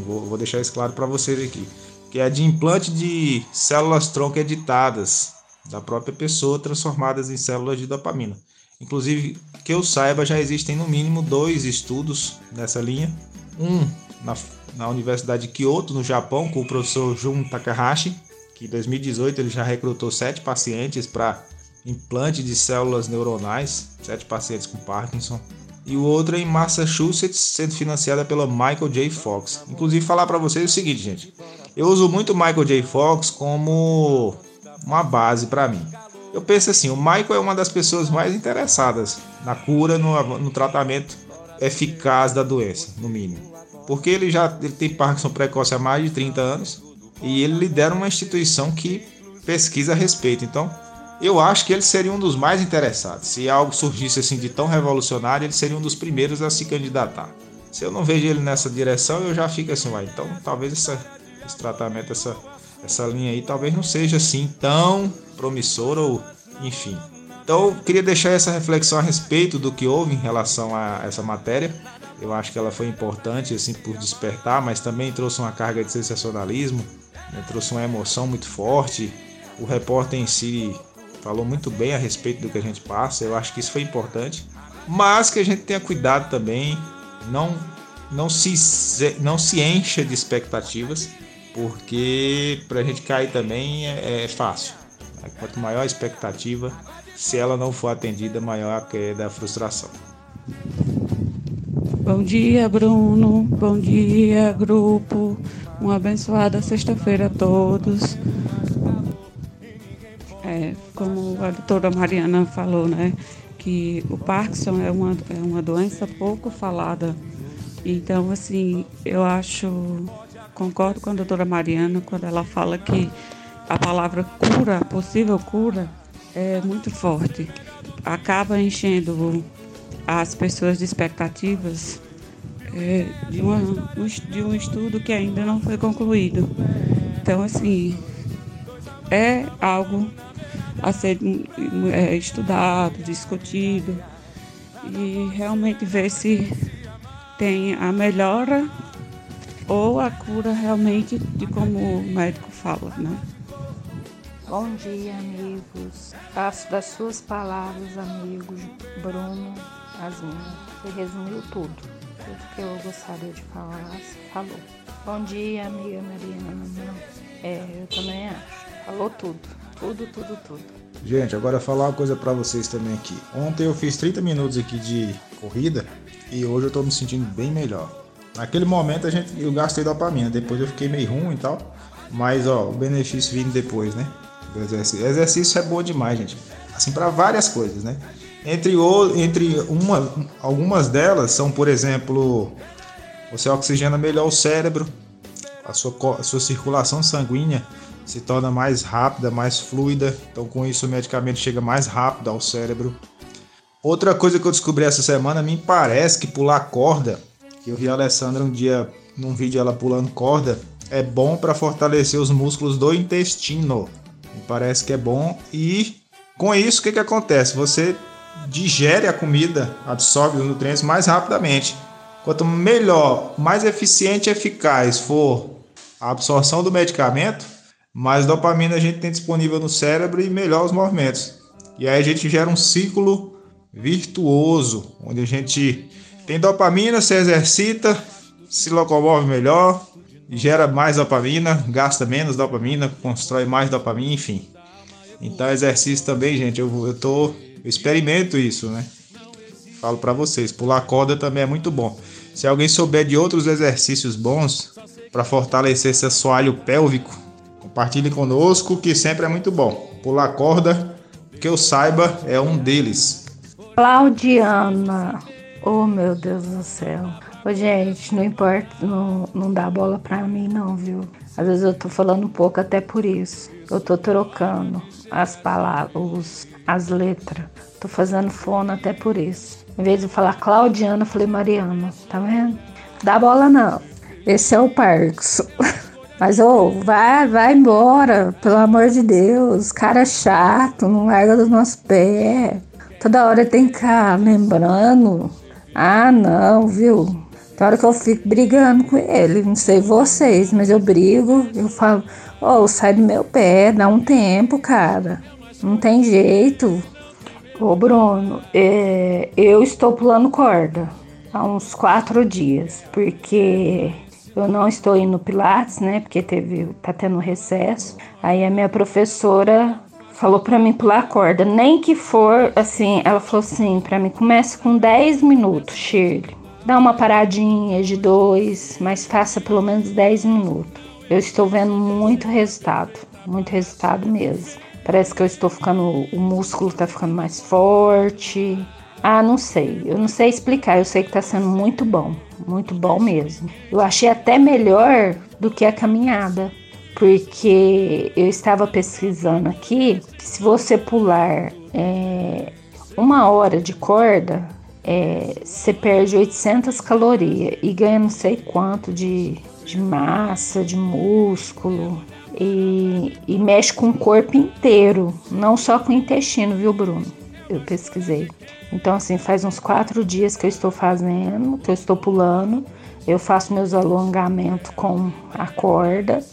Vou, vou deixar isso claro para vocês aqui que é de implante de células tronco editadas da própria pessoa transformadas em células de dopamina. Inclusive, que eu saiba, já existem no mínimo dois estudos nessa linha. Um na, na Universidade de Kyoto, no Japão, com o professor Jun Takahashi, que em 2018 ele já recrutou sete pacientes para implante de células neuronais, sete pacientes com Parkinson. E o outro é em Massachusetts, sendo financiada pela Michael J. Fox. Inclusive, falar para vocês o seguinte, gente. Eu uso muito Michael J. Fox como uma base para mim. Eu penso assim, o Michael é uma das pessoas mais interessadas na cura, no, no tratamento eficaz da doença, no mínimo. Porque ele já ele tem Parkinson precoce há mais de 30 anos e ele lidera uma instituição que pesquisa a respeito. Então, eu acho que ele seria um dos mais interessados. Se algo surgisse assim de tão revolucionário, ele seria um dos primeiros a se candidatar. Se eu não vejo ele nessa direção, eu já fico assim, uai, então talvez essa esse tratamento, essa, essa linha aí talvez não seja assim tão promissora ou enfim. Então, queria deixar essa reflexão a respeito do que houve em relação a essa matéria. Eu acho que ela foi importante assim por despertar, mas também trouxe uma carga de sensacionalismo, né? trouxe uma emoção muito forte. O repórter em si falou muito bem a respeito do que a gente passa. Eu acho que isso foi importante, mas que a gente tenha cuidado também, não não se não se encha de expectativas porque para a gente cair também é, é fácil. Quanto maior a expectativa, se ela não for atendida, maior a queda, a frustração. Bom dia, Bruno. Bom dia, grupo. Uma abençoada sexta-feira a todos. É, como a doutora Mariana falou, né, que o Parkinson é uma, é uma doença pouco falada. Então, assim, eu acho Concordo com a doutora Mariana quando ela fala que a palavra cura, possível cura, é muito forte. Acaba enchendo as pessoas de expectativas é, de, uma, de um estudo que ainda não foi concluído. Então, assim, é algo a ser é, estudado, discutido e realmente ver se tem a melhora ou a cura realmente de como o médico fala, né? Bom dia, amigos. Faço das suas palavras, amigos, Bruno, as minhas. Você resumiu tudo. Tudo que eu gostaria de falar, você falou. Bom dia, amiga Mariana. É, eu também acho. Falou tudo. Tudo, tudo, tudo. Gente, agora falar uma coisa para vocês também aqui. Ontem eu fiz 30 minutos aqui de corrida e hoje eu tô me sentindo bem melhor. Naquele momento a gente, eu gastei dopamina, depois eu fiquei meio ruim e tal. Mas ó, o benefício vindo depois, né? Exercício. Exercício é bom demais, gente. assim para várias coisas, né? Entre, o, entre uma, algumas delas são, por exemplo, você oxigena melhor o cérebro, a sua, a sua circulação sanguínea se torna mais rápida, mais fluida. Então, com isso, o medicamento chega mais rápido ao cérebro. Outra coisa que eu descobri essa semana, me parece que pular corda, que eu vi a Alessandra um dia num vídeo ela pulando corda, é bom para fortalecer os músculos do intestino. Me parece que é bom e com isso o que, que acontece? Você digere a comida, absorve os nutrientes mais rapidamente. Quanto melhor, mais eficiente e eficaz for a absorção do medicamento, mais dopamina a gente tem disponível no cérebro e melhor os movimentos. E aí a gente gera um ciclo virtuoso, onde a gente tem dopamina, se exercita, se locomove melhor, gera mais dopamina, gasta menos dopamina, constrói mais dopamina, enfim. Então exercício também, gente, eu, eu tô eu experimento isso, né? Falo para vocês, pular corda também é muito bom. Se alguém souber de outros exercícios bons para fortalecer esse assoalho pélvico, Compartilhe conosco, que sempre é muito bom. Pular corda, que eu saiba, é um deles. Claudiana. Oh, meu Deus do céu. Ô, gente, não importa, não, não dá bola pra mim, não, viu? Às vezes eu tô falando pouco até por isso. Eu tô trocando as palavras, as letras. Tô fazendo fono até por isso. Em vez de falar Claudiana, eu falei Mariana. Tá vendo? Dá bola não. Esse é o Parks. *laughs* Mas, ô, oh, vai, vai embora, pelo amor de Deus. Cara chato, não larga dos nossos pés. Toda hora tem que ficar lembrando. Ah, não, viu? Hora que eu fico brigando com ele. Não sei vocês, mas eu brigo. Eu falo, ô, oh, sai do meu pé, dá um tempo, cara. Não tem jeito. Ô, Bruno, é, eu estou pulando corda há uns quatro dias, porque eu não estou indo Pilates, né? Porque teve, tá tendo recesso. Aí a minha professora falou para mim pular corda, nem que for assim, ela falou assim para mim, comece com 10 minutos, Shirley. Dá uma paradinha de dois, mas faça pelo menos 10 minutos. Eu estou vendo muito resultado, muito resultado mesmo. Parece que eu estou ficando, o músculo está ficando mais forte, ah, não sei. Eu não sei explicar. Eu sei que está sendo muito bom. Muito bom mesmo. Eu achei até melhor do que a caminhada. Porque eu estava pesquisando aqui que se você pular é, uma hora de corda, é, você perde 800 calorias e ganha não sei quanto de, de massa, de músculo. E, e mexe com o corpo inteiro, não só com o intestino, viu, Bruno? Eu pesquisei. Então, assim, faz uns quatro dias que eu estou fazendo, que eu estou pulando. Eu faço meus alongamentos com a corda.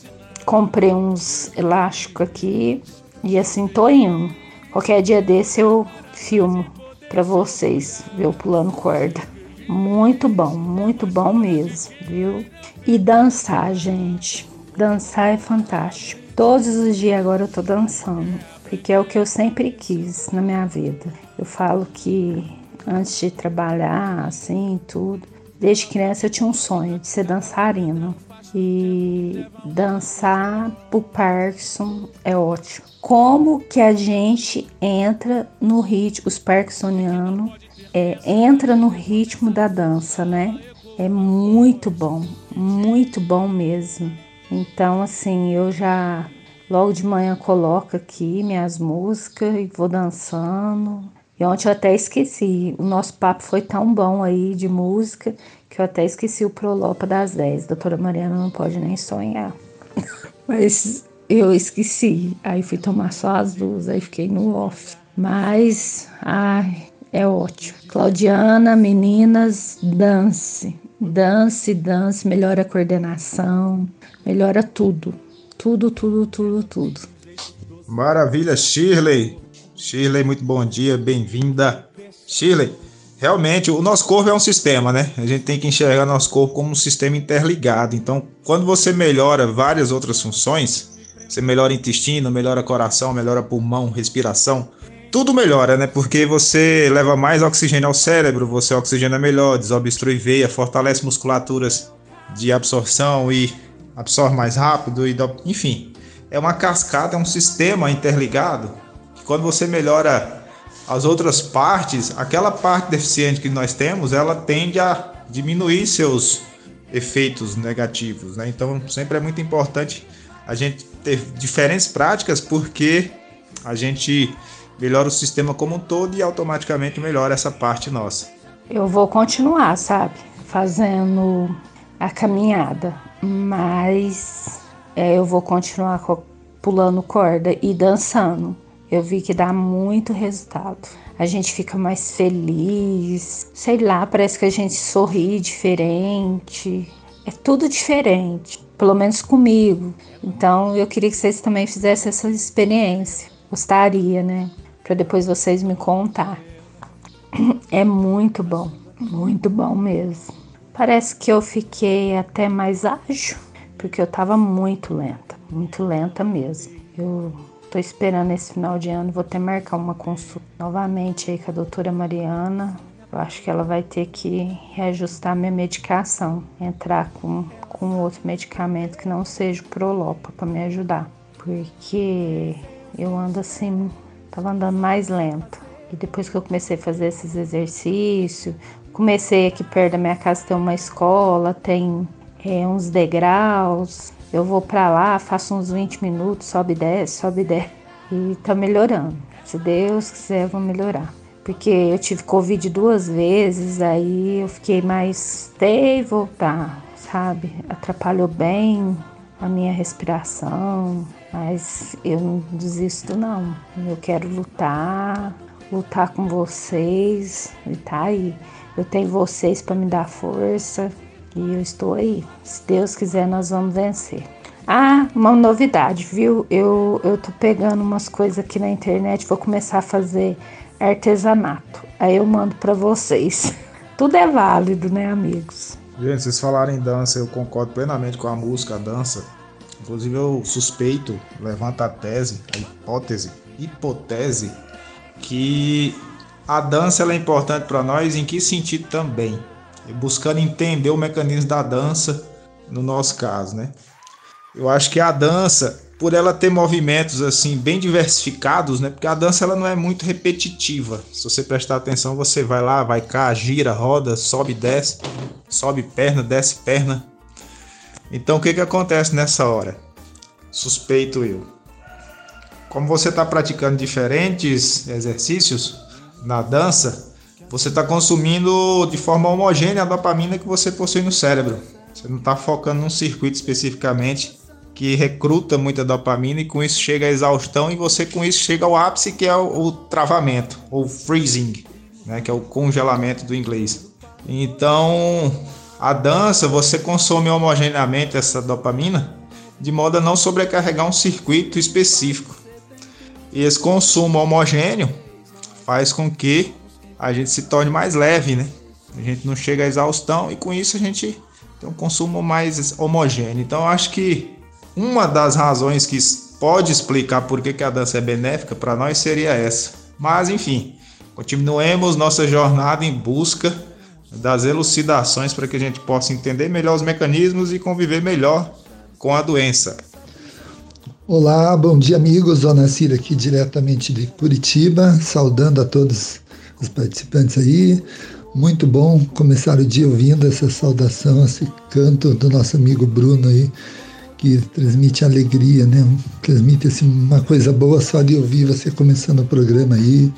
Comprei uns elásticos aqui e assim tô indo. Qualquer dia desse eu filmo para vocês, viu? Pulando corda. Muito bom, muito bom mesmo, viu? E dançar, gente. Dançar é fantástico. Todos os dias agora eu tô dançando, porque é o que eu sempre quis na minha vida. Eu falo que antes de trabalhar, assim, tudo, desde criança eu tinha um sonho de ser dançarina. E dançar pro Parkinson é ótimo. Como que a gente entra no ritmo, os parkinsonianos é, entra no ritmo da dança, né? É muito bom, muito bom mesmo. Então, assim, eu já logo de manhã coloco aqui minhas músicas e vou dançando. E ontem eu até esqueci. O nosso papo foi tão bom aí de música que eu até esqueci o Prolopa das 10. Doutora Mariana não pode nem sonhar. *laughs* Mas eu esqueci. Aí fui tomar só as duas, aí fiquei no off. Mas, ai, é ótimo. Claudiana, meninas, dance. Dance, dance, melhora a coordenação, melhora tudo. Tudo, tudo, tudo, tudo. Maravilha, Shirley. Shirley, muito bom dia, bem-vinda. Shirley, realmente o nosso corpo é um sistema, né? A gente tem que enxergar nosso corpo como um sistema interligado. Então, quando você melhora várias outras funções, você melhora intestino, melhora coração, melhora pulmão, respiração, tudo melhora, né? Porque você leva mais oxigênio ao cérebro, você oxigena melhor, desobstrui veia, fortalece musculaturas de absorção e absorve mais rápido e enfim, é uma cascata, é um sistema interligado quando você melhora as outras partes, aquela parte deficiente que nós temos, ela tende a diminuir seus efeitos negativos, né? Então sempre é muito importante a gente ter diferentes práticas porque a gente melhora o sistema como um todo e automaticamente melhora essa parte nossa. Eu vou continuar, sabe, fazendo a caminhada, mas é, eu vou continuar pulando corda e dançando. Eu vi que dá muito resultado. A gente fica mais feliz, sei lá, parece que a gente sorri diferente. É tudo diferente, pelo menos comigo. Então eu queria que vocês também fizessem essa experiência. Gostaria, né? Para depois vocês me contar. *clears throat* É muito bom, muito bom mesmo. Parece que eu fiquei até mais ágil, porque eu tava muito lenta, muito lenta mesmo. Eu Tô esperando esse final de ano, vou ter marcar uma consulta novamente aí com a doutora Mariana. Eu acho que ela vai ter que reajustar minha medicação, entrar com, com outro medicamento que não seja o Prolopa para me ajudar. Porque eu ando assim, tava andando mais lento. E depois que eu comecei a fazer esses exercícios, comecei aqui perto da minha casa tem uma escola, tem é, uns degraus, eu vou para lá, faço uns 20 minutos, sobe e desce, sobe e desce. E tá melhorando. Se Deus quiser, eu vou melhorar. Porque eu tive Covid duas vezes, aí eu fiquei mais e voltar, sabe? Atrapalhou bem a minha respiração, mas eu não desisto não. Eu quero lutar, lutar com vocês e tá aí. Eu tenho vocês para me dar força, e eu estou aí. Se Deus quiser, nós vamos vencer. Ah, uma novidade, viu? Eu, eu tô pegando umas coisas aqui na internet, vou começar a fazer artesanato. Aí eu mando para vocês. *laughs* Tudo é válido, né, amigos? Gente, vocês falaram em dança, eu concordo plenamente com a música, a dança. Inclusive eu suspeito, levanta a tese, a hipótese, hipótese que a dança é importante para nós em que sentido também? Buscando entender o mecanismo da dança no nosso caso, né? Eu acho que a dança, por ela ter movimentos assim bem diversificados, né? Porque a dança ela não é muito repetitiva. Se você prestar atenção, você vai lá, vai cá, gira, roda, sobe, desce, sobe perna, desce perna. Então o que que acontece nessa hora? Suspeito eu. Como você está praticando diferentes exercícios na dança, você está consumindo de forma homogênea a dopamina que você possui no cérebro. Você não está focando num circuito especificamente que recruta muita dopamina e com isso chega à exaustão e você com isso chega ao ápice que é o, o travamento ou freezing, né, que é o congelamento do inglês. Então, a dança você consome homogeneamente essa dopamina de modo a não sobrecarregar um circuito específico. E esse consumo homogêneo faz com que a gente se torne mais leve, né? A gente não chega à exaustão e com isso a gente tem um consumo mais homogêneo. Então acho que uma das razões que pode explicar por que, que a dança é benéfica para nós seria essa. Mas enfim, continuemos nossa jornada em busca das elucidações para que a gente possa entender melhor os mecanismos e conviver melhor com a doença. Olá, bom dia amigos, Zona Cira aqui diretamente de Curitiba, saudando a todos os participantes aí. Muito bom começar o dia ouvindo essa saudação, esse canto do nosso amigo Bruno aí, que transmite alegria, né? Transmite assim, uma coisa boa só de ouvir você começando o programa aí.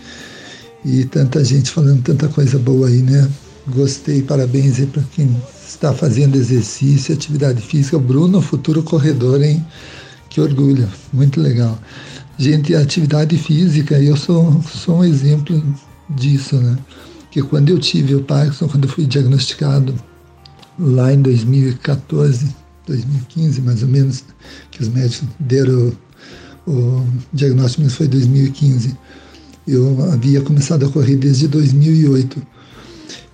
E tanta gente falando tanta coisa boa aí, né? Gostei, parabéns aí para quem está fazendo exercício, atividade física. Bruno, futuro corredor, hein? Que orgulho, muito legal. Gente, atividade física, eu sou, sou um exemplo disso, né? Que quando eu tive o Parkinson, quando eu fui diagnosticado lá em 2014, 2015 mais ou menos, que os médicos deram o, o diagnóstico, mas foi 2015. Eu havia começado a correr desde 2008.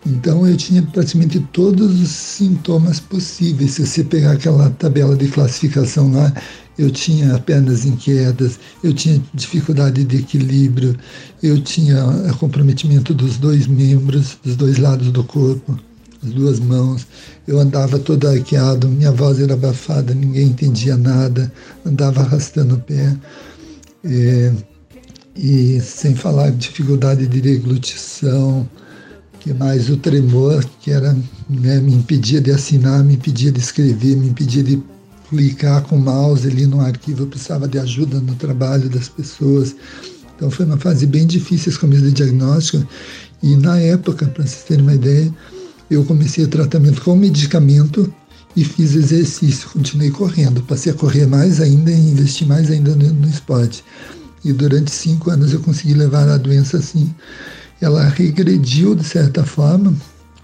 Então eu tinha praticamente todos os sintomas possíveis. Se você pegar aquela tabela de classificação lá, eu tinha pernas inquietas, eu tinha dificuldade de equilíbrio, eu tinha comprometimento dos dois membros, dos dois lados do corpo, as duas mãos. Eu andava todo arqueado, minha voz era abafada, ninguém entendia nada, andava arrastando o pé. É, E sem falar de dificuldade de deglutição, que mais o tremor, que era né, me impedia de assinar, me impedia de escrever, me impedia de clicar com o mouse ali no arquivo, eu precisava de ajuda no trabalho das pessoas. Então foi uma fase bem difícil começo de diagnóstico. E na época, para vocês terem uma ideia, eu comecei o tratamento com medicamento e fiz exercício, continuei correndo. Passei a correr mais ainda e investir mais ainda no, no esporte. E durante cinco anos eu consegui levar a doença assim. Ela regrediu de certa forma,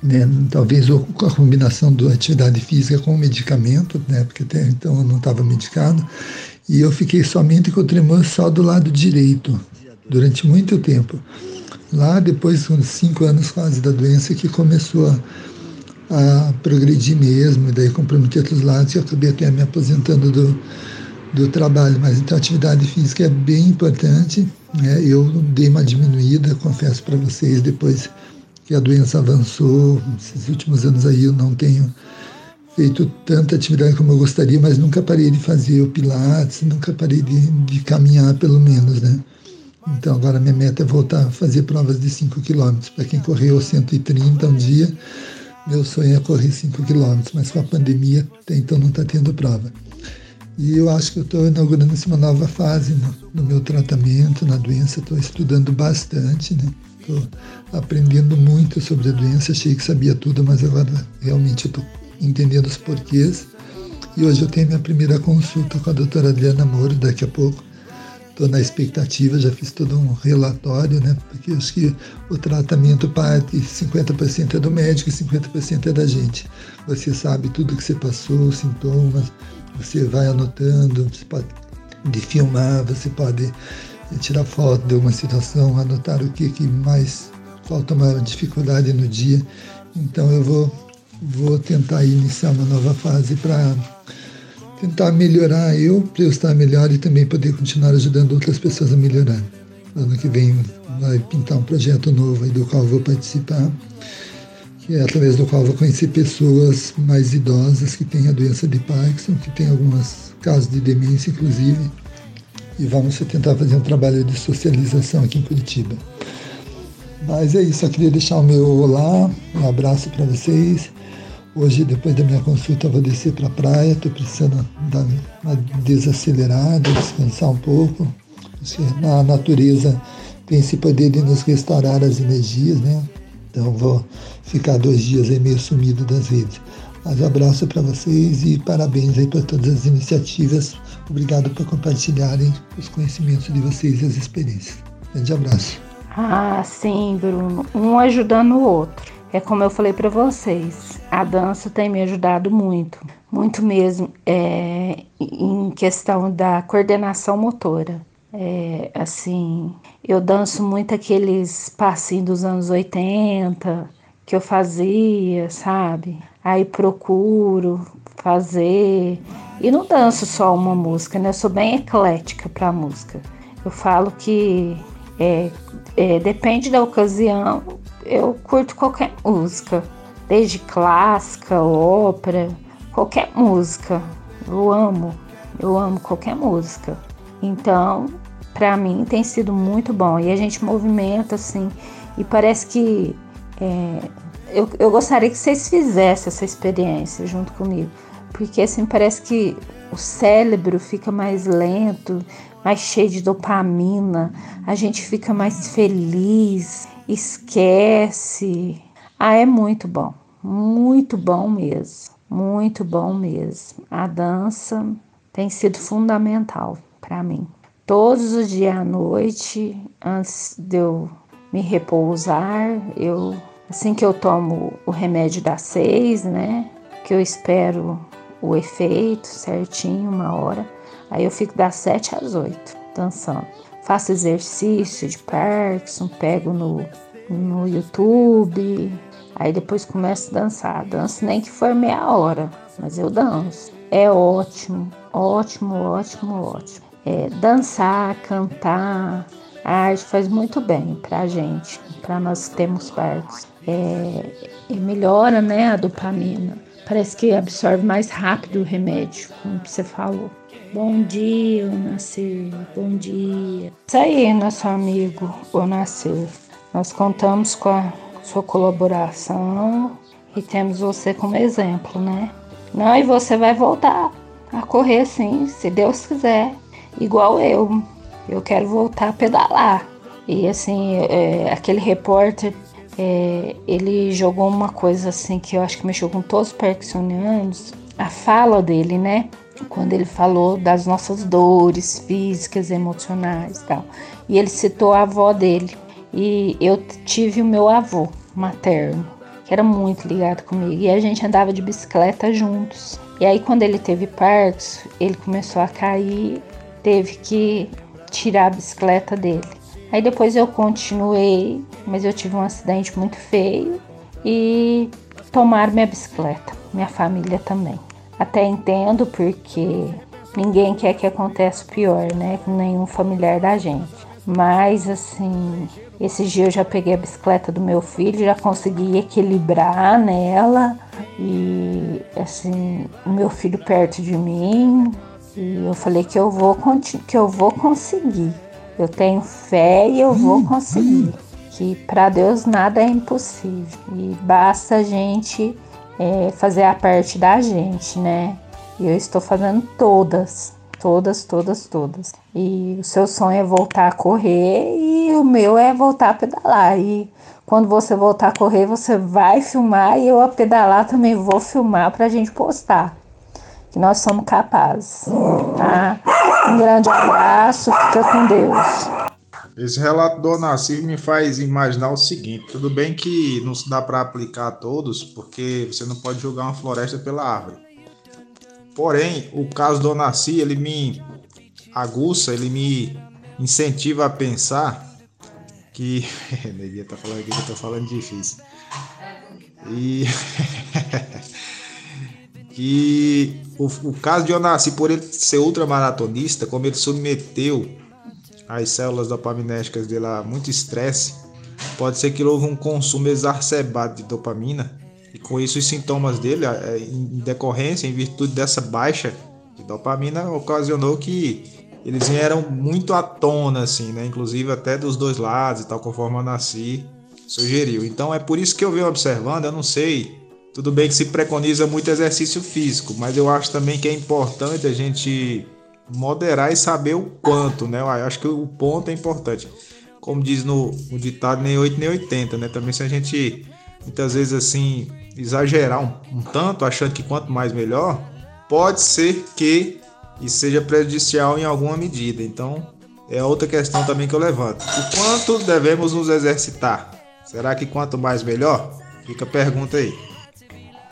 né? talvez a combinação da atividade física com o medicamento, né? porque até então eu não estava medicado, e eu fiquei somente com o tremor só do lado direito, durante muito tempo. Lá depois, com cinco anos quase da doença, que começou a, a progredir mesmo, e daí comprometi outros lados e acabei até me aposentando do, do trabalho. Mas então a atividade física é bem importante. Né? Eu dei uma diminuída, confesso para vocês, depois que a doença avançou. Esses últimos anos aí eu não tenho feito tanta atividade como eu gostaria, mas nunca parei de fazer o pilates, nunca parei de, de caminhar pelo menos, né? Então agora minha meta é voltar a fazer provas de 5 km. Para quem correu 130 um dia, meu sonho é correr 5 km, mas com a pandemia até então não está tendo prova. E eu acho que eu estou inaugurando uma nova fase no, no meu tratamento, na doença, estou estudando bastante, né? Estou aprendendo muito sobre a doença, achei que sabia tudo, mas agora realmente estou entendendo os porquês. E hoje eu tenho minha primeira consulta com a doutora Adriana Moro, daqui a pouco. Estou na expectativa, já fiz todo um relatório, né? Porque acho que o tratamento parte 50% é do médico e 50% é da gente. Você sabe tudo que você passou, os sintomas, você vai anotando, você pode de filmar, você pode tirar foto de alguma situação, anotar o que, que mais falta uma dificuldade no dia. Então eu vou, vou tentar iniciar uma nova fase para tentar melhorar eu, para eu estar melhor e também poder continuar ajudando outras pessoas a melhorar. Ano que vem vai pintar um projeto novo do qual vou participar, que é através do qual vou conhecer pessoas mais idosas que têm a doença de Parkinson, que têm alguns casos de demência, inclusive, e vamos tentar fazer um trabalho de socialização aqui em Curitiba. Mas é isso, eu queria deixar o meu olá, um abraço para vocês. Hoje, depois da minha consulta, vou descer para a praia, estou precisando dar uma desacelerada, descansar um pouco. Na natureza tem esse poder de nos restaurar as energias, né? Então vou ficar dois dias aí meio sumido das redes. Mas abraço para vocês e parabéns aí por todas as iniciativas. Obrigado por compartilharem os conhecimentos de vocês e as experiências. Grande abraço. Ah, sim, Bruno. Um ajudando o outro. É como eu falei para vocês, a dança tem me ajudado muito, muito mesmo, é, em questão da coordenação motora. É, assim, eu danço muito aqueles passinhos dos anos 80 que eu fazia, sabe? Aí procuro fazer. E não danço só uma música, né? Eu sou bem eclética para música. Eu falo que é, é, depende da ocasião, eu curto qualquer música, desde clássica, ópera, qualquer música. Eu amo, eu amo qualquer música. Então, para mim tem sido muito bom. E a gente movimenta assim, e parece que é, eu, eu gostaria que vocês fizessem essa experiência junto comigo, porque assim parece que o cérebro fica mais lento, mais cheio de dopamina, a gente fica mais feliz esquece. Ah, é muito bom, muito bom mesmo, muito bom mesmo. A dança tem sido fundamental para mim. Todos os dias à noite, antes de eu me repousar, eu assim que eu tomo o remédio das seis, né? Que eu espero o efeito certinho, uma hora. Aí eu fico das sete às oito dançando faço exercício de Parkinson, pego no, no YouTube, aí depois começo a dançar. Danço nem que for meia hora, mas eu danço. É ótimo, ótimo, ótimo, ótimo. É, dançar, cantar, a arte faz muito bem pra gente, para nós que temos Parkinson. É, melhora né, a dopamina. Parece que absorve mais rápido o remédio, como você falou. Bom dia, Nascer. Bom dia. Isso aí, nosso amigo o. Nós contamos com a sua colaboração e temos você como exemplo, né? Não, e você vai voltar a correr sim, se Deus quiser. Igual eu. Eu quero voltar a pedalar. E assim, é, aquele repórter, é, ele jogou uma coisa assim que eu acho que mexeu com todos os percussionianos. A fala dele, né? Quando ele falou das nossas dores físicas, emocionais e tal. E ele citou a avó dele. E eu tive o meu avô materno, que era muito ligado comigo. E a gente andava de bicicleta juntos. E aí, quando ele teve partos, ele começou a cair, teve que tirar a bicicleta dele. Aí depois eu continuei, mas eu tive um acidente muito feio e tomaram minha bicicleta, minha família também. Até entendo porque ninguém quer que aconteça o pior, né? Nenhum familiar da gente. Mas assim, esses dias eu já peguei a bicicleta do meu filho, já consegui equilibrar nela e assim, o meu filho perto de mim, e eu falei que eu vou que eu vou conseguir. Eu tenho fé e eu vou conseguir. Que para Deus nada é impossível. E basta a gente é, fazer a parte da gente, né? E eu estou fazendo todas, todas, todas, todas. E o seu sonho é voltar a correr e o meu é voltar a pedalar. E quando você voltar a correr, você vai filmar e eu a pedalar também vou filmar para a gente postar. Que nós somos capazes, tá? Um grande abraço, fica com Deus. Esse relato do Onacir me faz imaginar o seguinte: tudo bem que não se dá para aplicar a todos, porque você não pode julgar uma floresta pela árvore. Porém, o caso do Onacir, ele me aguça, ele me incentiva a pensar que. *laughs* Neguinha tá falando aqui que eu tô falando difícil. E. *laughs* que o, o caso de Onassi, por ele ser ultramaratonista, como ele submeteu as células dopaminérgicas dele a muito estresse, pode ser que houve um consumo exacerbado de dopamina e com isso os sintomas dele, é, em decorrência, em virtude dessa baixa de dopamina, ocasionou que eles vieram muito à tona, assim, né? Inclusive até dos dois lados e tal, conforme a Nasci sugeriu. Então é por isso que eu venho observando, eu não sei tudo bem que se preconiza muito exercício físico, mas eu acho também que é importante a gente moderar e saber o quanto, né? Eu acho que o ponto é importante. Como diz no, no ditado, nem 8 nem 80, né? Também se a gente muitas vezes assim exagerar um, um tanto, achando que quanto mais melhor, pode ser que isso seja prejudicial em alguma medida. Então, é outra questão também que eu levanto. O quanto devemos nos exercitar? Será que quanto mais melhor? Fica a pergunta aí.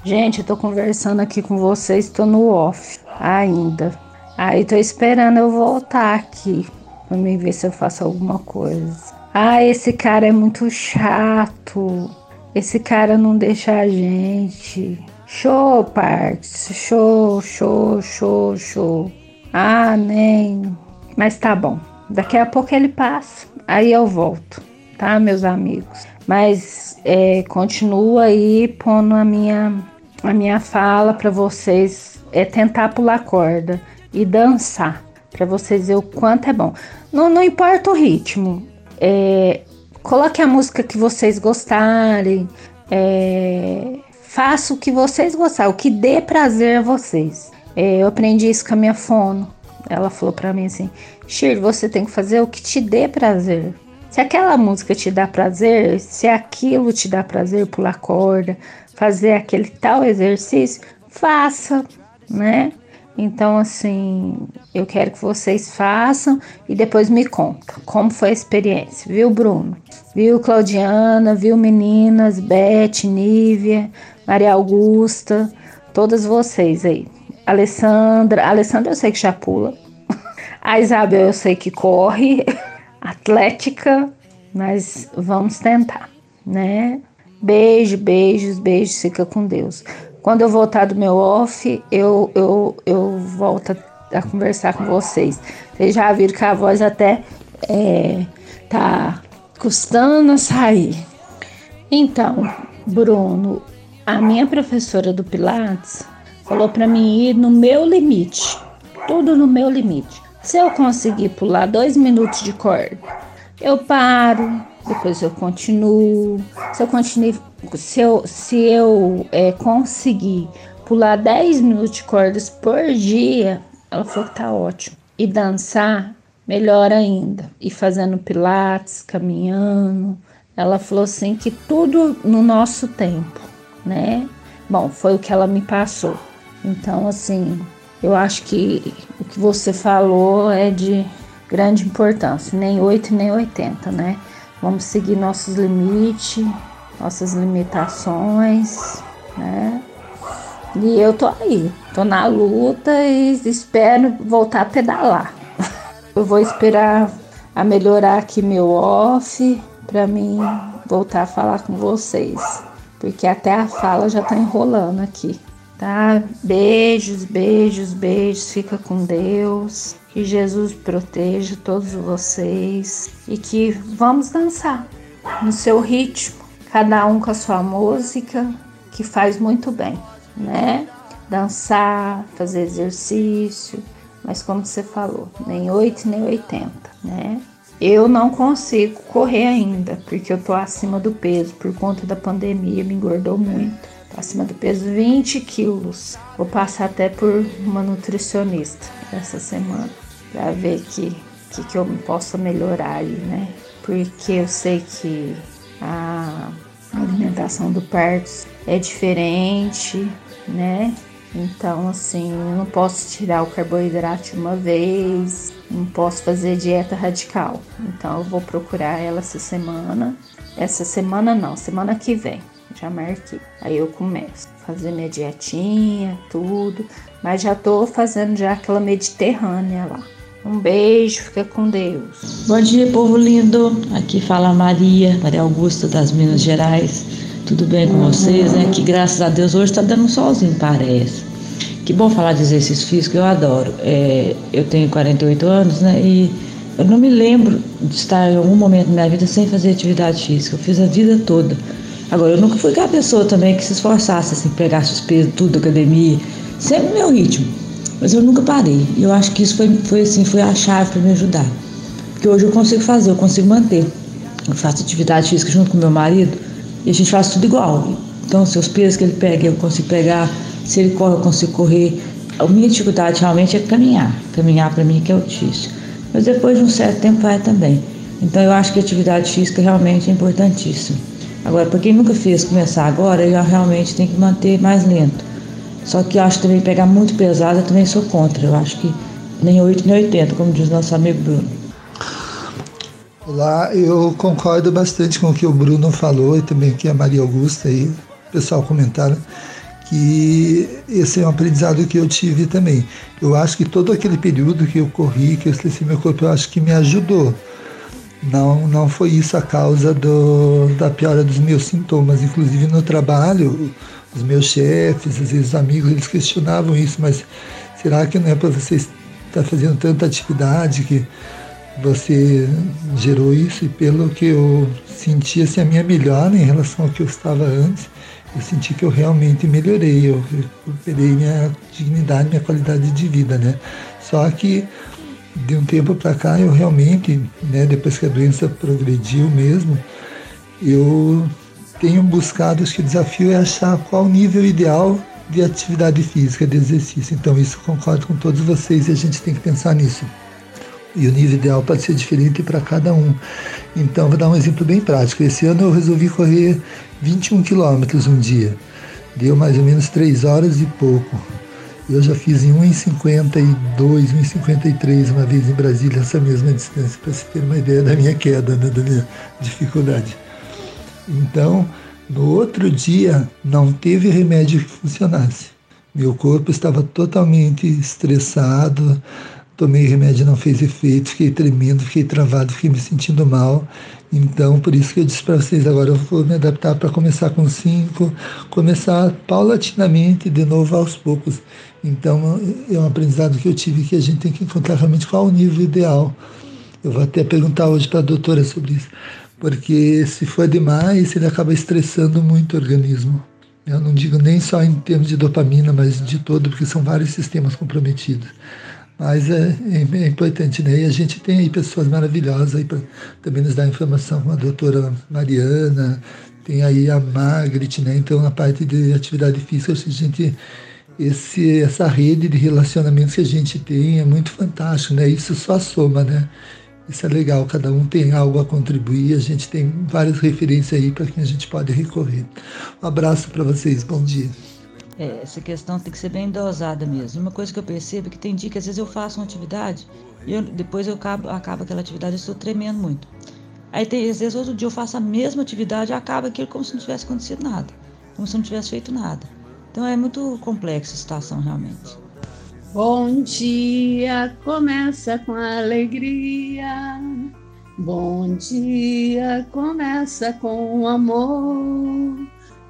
Gente, eu tô conversando aqui com vocês, tô no off ainda. Aí tô esperando eu voltar aqui pra me ver se eu faço alguma coisa. Ah, esse cara é muito chato. Esse cara não deixa a gente. Show, partes. Show, show, show, show. Ah, nem. Mas tá bom. Daqui a pouco ele passa. Aí eu volto, tá, meus amigos? Mas é, continua aí pondo a minha a minha fala para vocês é tentar pular corda e dançar, para vocês verem o quanto é bom. Não, não importa o ritmo, é, coloque a música que vocês gostarem, é, faça o que vocês gostarem, o que dê prazer a vocês. É, eu aprendi isso com a minha fono. Ela falou para mim assim: Shir, você tem que fazer o que te dê prazer. Se aquela música te dá prazer, se aquilo te dá prazer, pular corda, fazer aquele tal exercício, faça, né? Então, assim, eu quero que vocês façam e depois me contam como foi a experiência, viu, Bruno? Viu, Claudiana? Viu, meninas? Beth, Nívia, Maria Augusta, todas vocês aí. Alessandra, Alessandra eu sei que já pula. *laughs* A Isabel eu sei que corre. *laughs* Atlética, mas vamos tentar, né? Beijo, beijos, beijos, fica com Deus. Quando eu voltar do meu off, eu, eu, eu volto a, a conversar com vocês. Vocês já viram que a voz até é, tá custando a sair. Então, Bruno, A minha professora do Pilates falou para mim ir no meu limite, tudo no meu limite. Se eu conseguir pular dois minutos de corda, eu paro, depois eu continuo. Se eu continuo, se eu, se eu é, conseguir pular 10 minutos de cordas por dia, ela falou que tá ótimo. E dançar, melhor ainda. E fazendo pilates, caminhando. Ela falou assim que tudo no nosso tempo, né? Bom, foi o que ela me passou. Então, assim, eu acho que o que você falou é de grande importância, nem 8 nem 80, né? Vamos seguir nossos limites, nossas limitações, né? E eu tô aí, tô na luta e espero voltar a pedalar. *laughs* Eu vou esperar a melhorar aqui meu off para mim voltar a falar com vocês, porque até a fala já tá enrolando aqui. Tá? Beijos, beijos, beijos. Fica com Deus. Que Jesus proteja todos vocês e que vamos dançar no seu ritmo, cada um com a sua música, que faz muito bem, né? Dançar, fazer exercício, mas como você falou, nem 8 nem 80, né? Eu não consigo correr ainda, porque eu tô acima do peso por conta da pandemia, me engordou muito acima do peso 20 quilos. Vou passar até por uma nutricionista essa semana para ver que, que, que eu possa melhorar aí, né? Porque eu sei que a alimentação do parto é diferente, né? Então, assim, eu não posso tirar o carboidrato uma vez, não posso fazer dieta radical. Então, eu vou procurar ela essa semana. Essa semana não, semana que vem já marquei. Aí eu começo a fazer minha dietinha, tudo, mas já tô fazendo já aquela mediterrânea lá. Um beijo, fica com Deus. Bom dia, povo lindo. Aqui fala Maria, Maria Augusta das Minas Gerais. Tudo bem com vocês, né? Que graças a Deus hoje tá dando um solzinho, parece. Que bom falar de exercício físico, eu adoro. É, eu tenho 48 anos, né? E eu não me lembro de estar em algum momento da minha vida sem fazer atividade física. Eu fiz a vida toda. Agora, eu nunca fui aquela pessoa também que se esforçasse, assim, pegasse os pesos, tudo, academia, sempre meu ritmo. Mas eu nunca parei. Eu acho que isso foi, foi, assim, foi a chave para me ajudar. Porque hoje eu consigo fazer, eu consigo manter. Eu faço atividade física junto com meu marido e a gente faz tudo igual. Então, se os pesos que ele pega, eu consigo pegar. Se ele corre, eu consigo correr. A minha dificuldade realmente é caminhar. Caminhar para mim que é o difícil. Mas depois de um certo tempo vai também. Então, eu acho que a atividade física realmente é importantíssima. Agora, para quem nunca fez começar agora, eu realmente tenho que manter mais lento. Só que acho que também pegar muito pesado, eu também sou contra. Eu acho que nem 8 nem 80, como diz nosso amigo Bruno. Olá, eu concordo bastante com o que o Bruno falou e também que a Maria Augusta e o pessoal comentaram que esse é um aprendizado que eu tive também. Eu acho que todo aquele período que eu corri, que eu esqueci meu corpo, eu acho que me ajudou não, não foi isso a causa do, da piora dos meus sintomas. Inclusive no trabalho, os meus chefes, às vezes amigos, eles questionavam isso, mas será que não é para você estar fazendo tanta atividade que você gerou isso? E pelo que eu senti, assim, a minha melhora em relação ao que eu estava antes, eu senti que eu realmente melhorei, eu recuperei minha dignidade, minha qualidade de vida, né? Só que de um tempo para cá eu realmente, né, depois que a doença progrediu mesmo, eu tenho buscado, acho que o desafio é achar qual o nível ideal de atividade física, de exercício. Então isso concordo com todos vocês e a gente tem que pensar nisso. E o nível ideal pode ser diferente para cada um. Então vou dar um exemplo bem prático. Esse ano eu resolvi correr 21 quilômetros um dia. Deu mais ou menos 3 horas e pouco. Eu já fiz em 1,52, 1,53 uma vez em Brasília, essa mesma distância, para você ter uma ideia da minha queda, né, da minha dificuldade. Então, no outro dia, não teve remédio que funcionasse. Meu corpo estava totalmente estressado, tomei remédio, não fez efeito, fiquei tremendo, fiquei travado, fiquei me sentindo mal. Então, por isso que eu disse para vocês, agora eu vou me adaptar para começar com cinco, começar paulatinamente, de novo aos poucos. Então, é um aprendizado que eu tive que a gente tem que encontrar realmente qual o nível ideal. Eu vou até perguntar hoje para a doutora sobre isso, porque se for demais, ele acaba estressando muito o organismo. Eu não digo nem só em termos de dopamina, mas de todo, porque são vários sistemas comprometidos. Mas é, é, é importante, né? E a gente tem aí pessoas maravilhosas aí para também nos dar informação, como a doutora Mariana, tem aí a Margaret, né? Então, na parte de atividade física, a gente esse, essa rede de relacionamentos que a gente tem é muito fantástico, né? Isso só soma, né? Isso é legal, cada um tem algo a contribuir, a gente tem várias referências aí para quem a gente pode recorrer. Um abraço para vocês, bom dia. É, essa questão tem que ser bem dosada mesmo. Uma coisa que eu percebo é que tem dia que às vezes eu faço uma atividade e eu, depois eu acabo, acabo aquela atividade e estou tremendo muito. Aí tem, às vezes outro dia eu faço a mesma atividade e acaba aquilo como se não tivesse acontecido nada, como se não tivesse feito nada. Então é muito complexa a situação realmente. Bom dia, começa com alegria. Bom dia, começa com amor.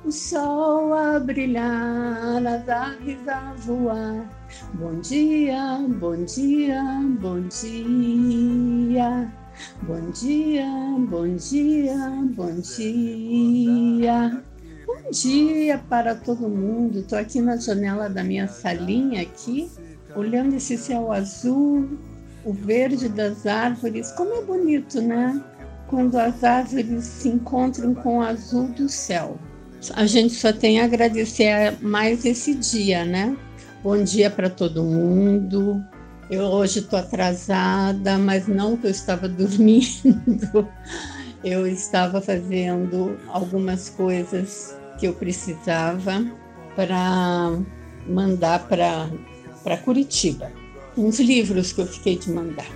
O sol a brilhar, as aves a voar. Bom dia, bom dia, bom dia. Bom dia, bom dia, bom dia. Bom dia para todo mundo. Estou aqui na janela da minha salinha aqui, olhando esse céu azul, o verde das árvores. Como é bonito, né? Quando as árvores se encontram com o azul do céu. A gente só tem a agradecer mais esse dia, né? Bom dia para todo mundo. Eu hoje estou atrasada, mas não que eu estava *laughs* dormindo. Eu estava fazendo algumas coisas que eu precisava para mandar para Curitiba. Uns livros que eu fiquei de mandar.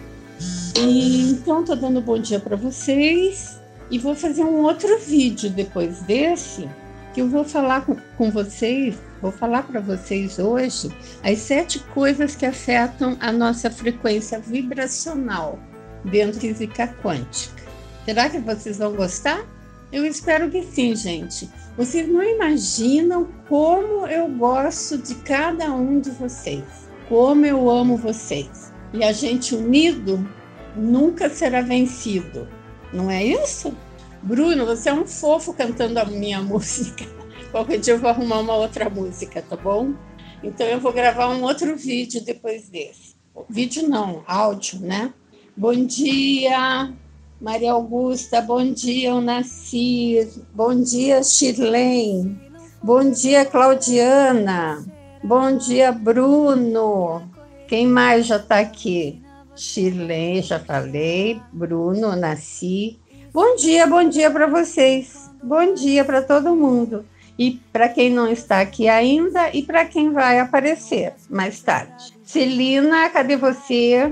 E, então, estou dando bom dia para vocês e vou fazer um outro vídeo depois desse que eu vou falar com, com vocês, vou falar para vocês hoje as sete coisas que afetam a nossa frequência vibracional dentro da física quântica. Será que vocês vão gostar? Eu espero que sim, gente. Vocês não imaginam como eu gosto de cada um de vocês, como eu amo vocês. E a gente unido nunca será vencido, não é isso? Bruno, você é um fofo cantando a minha *laughs* música. Qualquer dia eu vou arrumar uma outra música, tá bom? Então eu vou gravar um outro vídeo depois desse. Vídeo não, áudio, né? Bom dia, Maria Augusta. Bom dia, nasci. Bom dia, Shirlene. Bom dia, Claudiana. Bom dia, Bruno. Quem mais já está aqui? Shirlene, já falei. Bruno, nasci. Bom dia, bom dia para vocês. Bom dia para todo mundo. E para quem não está aqui ainda e para quem vai aparecer mais tarde. Celina, cadê você?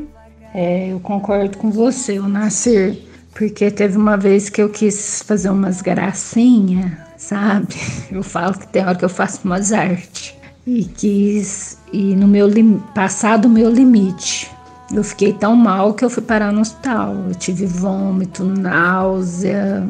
É, eu concordo com você, o Nascer, porque teve uma vez que eu quis fazer umas gracinhas, sabe? *laughs* Eu falo que tem hora que eu faço umas artes e quis ir no meu passar do meu limite. Eu fiquei tão mal que eu fui parar no hospital. Eu tive vômito, náusea,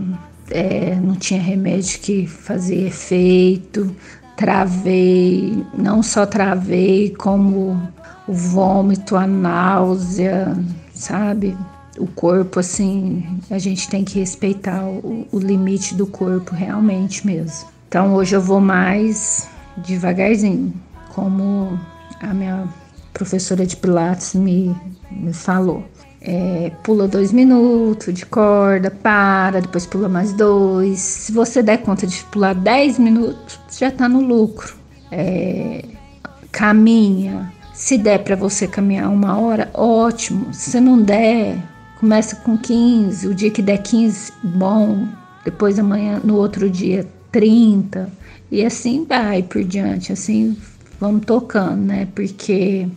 é, não tinha remédio que fazia efeito. Travei, não só travei, como o vômito, a náusea, sabe? O corpo, assim, a gente tem que respeitar o, o limite do corpo realmente mesmo. Então hoje eu vou mais devagarzinho, como a minha professora de Pilates me, me falou. É, pula dois minutos de corda, para, depois pula mais dois. Se você der conta de pular dez minutos, já está no lucro. É, caminha. Se der para você caminhar uma hora, ótimo. Se não der, começa com 15. O dia que der 15, bom. Depois amanhã, no outro dia, 30. E assim vai por diante. Assim vamos tocando, né? Porque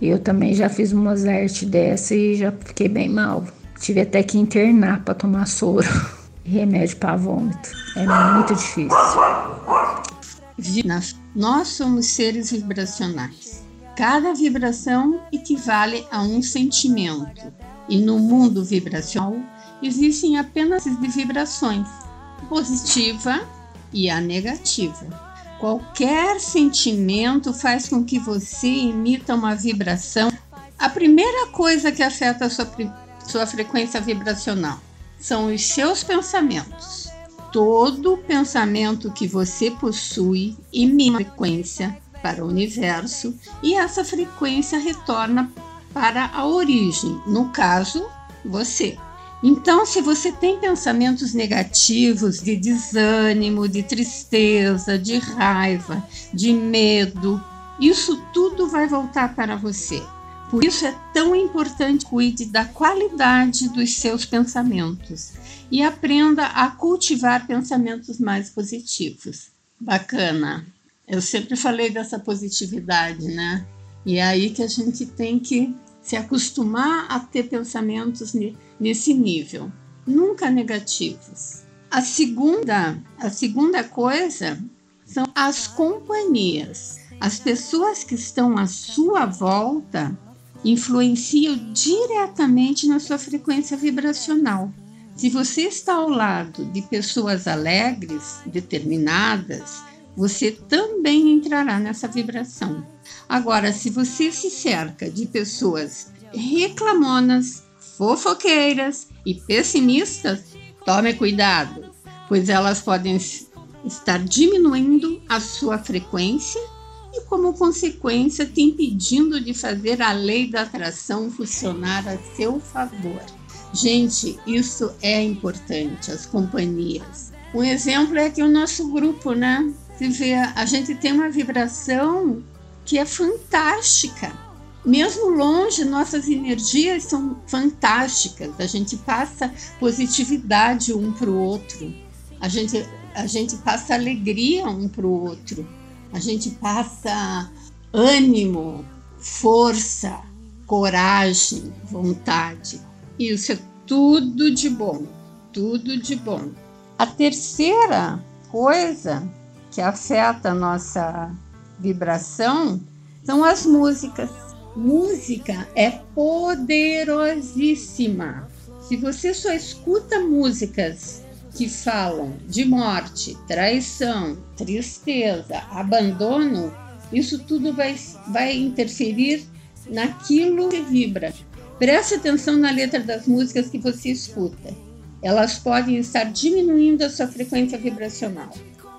eu também já fiz umas artes dessa e já fiquei bem mal. Tive até que internar para tomar soro *laughs* e remédio para vômito. É muito difícil. Nós somos seres vibracionais. Cada vibração equivale a um sentimento. E no mundo vibracional existem apenas vibrações, positiva e a negativa. Qualquer sentimento faz com que você emita uma vibração. A primeira coisa que afeta a sua, sua frequência vibracional são os seus pensamentos. todo pensamento que você possui emite frequência para o universo e essa frequência retorna para a origem, no caso, você. Então, se você tem pensamentos negativos de desânimo, de tristeza, de raiva, de medo, isso tudo vai voltar para você. Por isso é tão importante cuide da qualidade dos seus pensamentos e aprenda a cultivar pensamentos mais positivos. Bacana. Eu sempre falei dessa positividade, né? E é aí que a gente tem que se acostumar a ter pensamentos nesse nível, nunca negativos. A segunda, a segunda coisa são as companhias. As pessoas que estão à sua volta influenciam diretamente na sua frequência vibracional. Se você está ao lado de pessoas alegres, determinadas, você também entrará nessa vibração. Agora, se você se cerca de pessoas reclamonas, fofoqueiras e pessimistas, tome cuidado, pois elas podem estar diminuindo a sua frequência e, como consequência, te impedindo de fazer a lei da atração funcionar a seu favor. Gente, isso é importante, as companhias. Um exemplo é que o nosso grupo, né? Você vê, a gente tem uma vibração que é fantástica. Mesmo longe, nossas energias são fantásticas. A gente passa positividade um para o outro. A gente, a gente passa alegria um para o outro a gente passa ânimo, força, coragem, vontade. Isso é tudo de bom, tudo de bom. A terceira coisa que afeta a nossa vibração são as músicas. Música é poderosíssima. Se você só escuta músicas que falam de morte, traição, tristeza, abandono, isso tudo vai, vai interferir naquilo que vibra. Preste atenção na letra das músicas que você escuta. Elas podem estar diminuindo a sua frequência vibracional.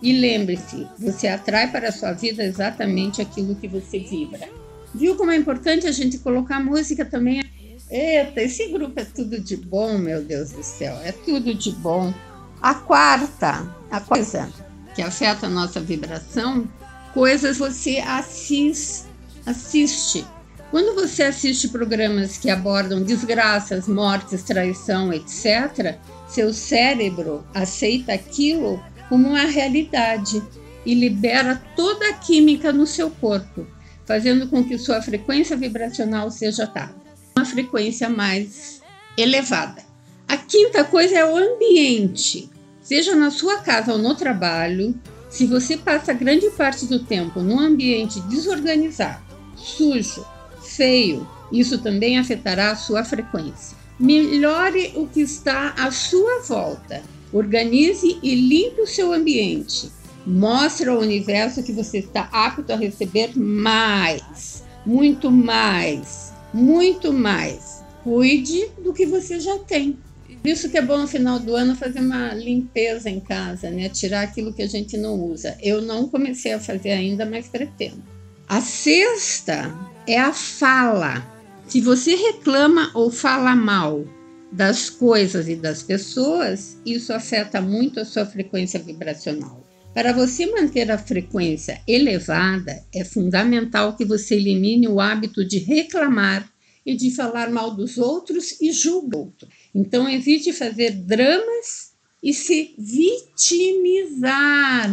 E lembre-se, você atrai para a sua vida exatamente aquilo que você vibra. Viu como é importante a gente colocar música também? Eita, esse grupo é tudo de bom, meu Deus do céu, é tudo de bom. A quarta, a coisa que afeta a nossa vibração, coisas você assiste, assiste. Quando você assiste programas que abordam desgraças, mortes, traição, etc., seu cérebro aceita aquilo como uma realidade e libera toda a química no seu corpo, fazendo com que sua frequência vibracional seja tá, uma frequência mais elevada. A quinta coisa é o ambiente. Seja na sua casa ou no trabalho, se você passa grande parte do tempo num ambiente desorganizado, sujo, feio, isso também afetará a sua frequência. Melhore o que está à sua volta. Organize e limpe o seu ambiente. Mostre ao universo que você está apto a receber mais, muito mais, muito mais. Cuide do que você já tem. Por isso que é bom no final do ano fazer uma limpeza em casa, né? Tirar aquilo que a gente não usa. Eu não comecei a fazer ainda, mas pretendo. A sexta é a fala. Se você reclama ou fala mal das coisas e das pessoas, isso afeta muito a sua frequência vibracional. Para você manter a frequência elevada, é fundamental que você elimine o hábito de reclamar e de falar mal dos outros e julgar outro. Então, evite fazer dramas e se vitimizar.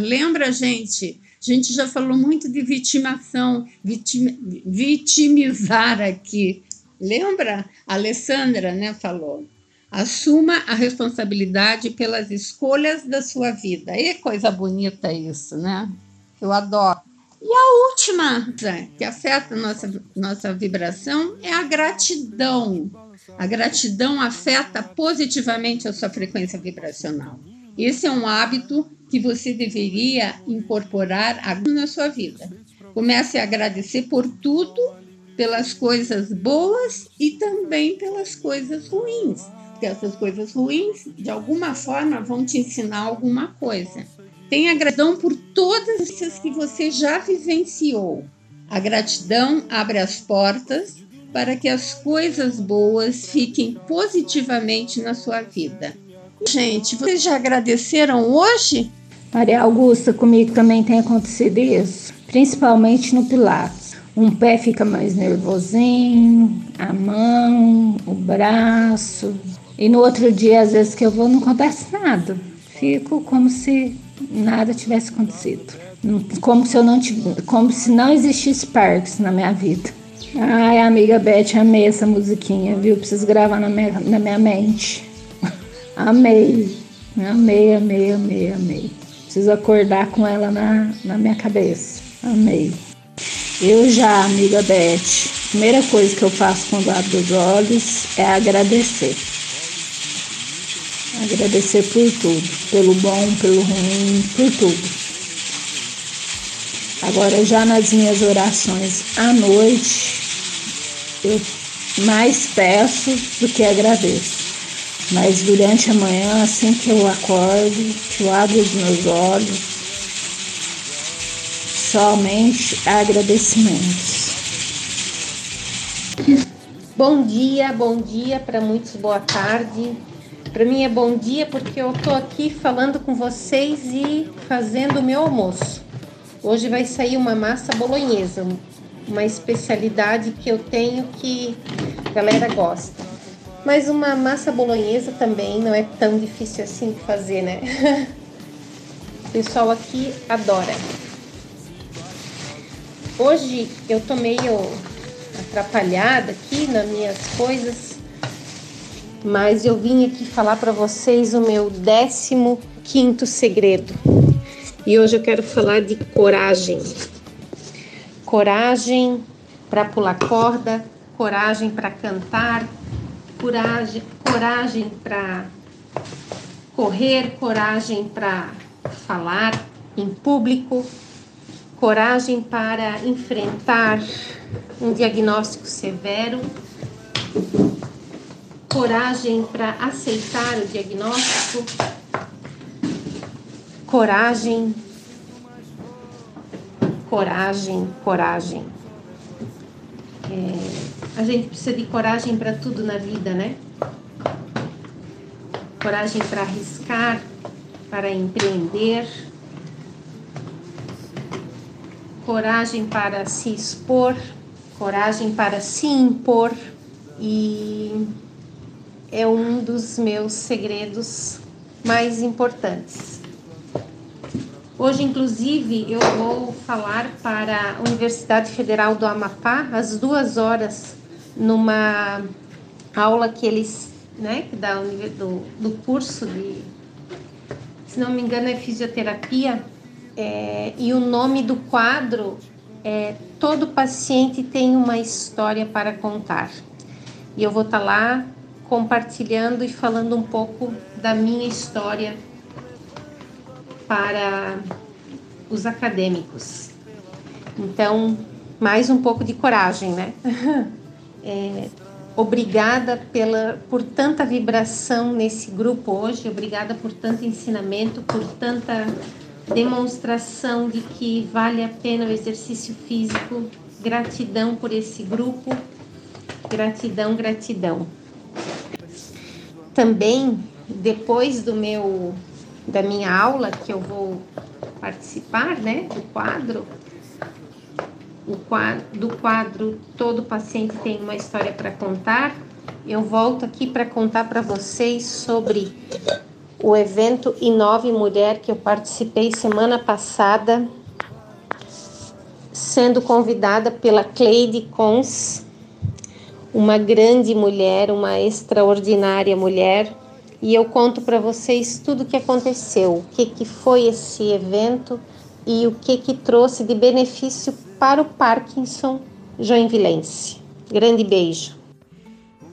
Lembra, gente? A gente já falou muito de vitimação, vitim, vitimizar aqui. Lembra? A Alessandra né, falou. Assuma a responsabilidade pelas escolhas da sua vida. E coisa bonita isso, né? Eu adoro. E a última que afeta nossa, nossa vibração é a gratidão. A gratidão afeta positivamente a sua frequência vibracional. Esse é um hábito que você deveria incorporar na sua vida. Comece a agradecer por tudo, pelas coisas boas e também pelas coisas ruins. Porque essas coisas ruins, de alguma forma, vão te ensinar alguma coisa. Tenha gratidão por todas essas que você já vivenciou. A gratidão abre as portas para que as coisas boas fiquem positivamente na sua vida. Gente, vocês já agradeceram hoje? Maria Augusta, comigo também tem acontecido isso, principalmente no Pilates. Um pé fica mais nervosinho, a mão, o braço. E no outro dia, às vezes que eu vou, não acontece nada. Fico como se nada tivesse acontecido. Como se eu não tivesse, como se não existisse parques na minha vida. Ai, amiga Beth, amei essa musiquinha, viu? Preciso gravar na minha, na minha mente. *laughs* amei. Amei, amei, amei, amei. Preciso acordar com ela na, na minha cabeça. Amei. Eu já, amiga Beth, a primeira coisa que eu faço quando abro os olhos é agradecer. Agradecer por tudo, pelo bom, pelo ruim, por tudo. Agora, já nas minhas orações à noite, eu mais peço do que agradeço. Mas durante a manhã, assim que eu acordo, que eu abro os meus olhos, somente agradecimentos. Bom dia, bom dia, para muitos boa tarde. Para mim é bom dia porque eu tô aqui falando com vocês e fazendo o meu almoço. Hoje vai sair uma massa bolonhesa, uma especialidade que eu tenho que a galera gosta. Mas uma massa bolonhesa também não é tão difícil assim de fazer, né? *laughs* O pessoal aqui adora. Hoje eu tô meio atrapalhada aqui nas minhas coisas, mas eu vim aqui falar para vocês o meu 15 quinto segredo. E hoje eu quero falar de coragem. Coragem para pular corda, coragem para cantar, coragem, coragem para correr, coragem para falar em público, coragem para enfrentar um diagnóstico severo, coragem para aceitar o diagnóstico, coragem, coragem, coragem. É, a gente precisa de coragem para tudo na vida, né? Coragem para arriscar, para empreender coragem para se expor, coragem para se impor e é um dos meus segredos mais importantes. Hoje, inclusive, eu vou falar para a Universidade Federal do Amapá às duas horas numa aula que eles, né, da do, do curso de, se não me engano, é fisioterapia é, e o nome do quadro é Todo paciente tem uma história para contar. E eu vou estar tá lá compartilhando e falando um pouco da minha história para os acadêmicos. Então, mais um pouco de coragem, né? *laughs* É, obrigada pela, por tanta vibração nesse grupo hoje, obrigada por tanto ensinamento, por tanta demonstração de que vale a pena o exercício físico. Gratidão por esse grupo. Gratidão, gratidão. Também depois do meu da minha aula que eu vou participar, né, do quadro, o quadro, do quadro Todo Paciente tem uma história para contar. Eu volto aqui para contar para vocês sobre o evento Inove Mulher que eu participei semana passada, sendo convidada pela Cleide Cons, uma grande mulher, uma extraordinária mulher, e eu conto para vocês tudo o que aconteceu, o que, que foi esse evento e o que, que trouxe de benefício para o Parkinson Joinvilense. Grande beijo.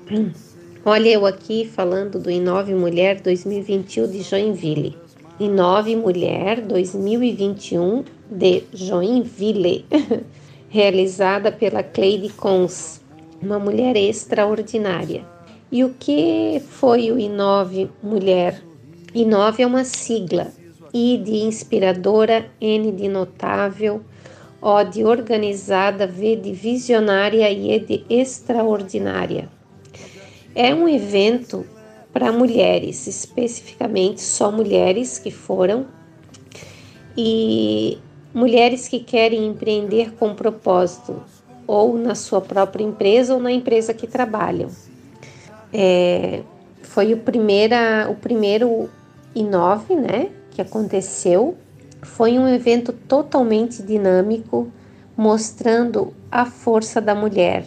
*clears throat* Olha eu aqui falando do Inove Mulher 2021 de Joinville. Inove Mulher 2021 de Joinville, *laughs* realizada pela Cleide Cons, uma mulher extraordinária. E o que foi o I9 Mulher? I9 é uma sigla. I de inspiradora, N de notável, O de organizada, V de visionária e E de extraordinária. É um evento para mulheres, especificamente só mulheres que foram e mulheres que querem empreender com propósito, ou na sua própria empresa ou na empresa que trabalham. É, foi o, primeira, o primeiro Inove, né, que aconteceu. Foi um evento totalmente dinâmico, mostrando a força da mulher.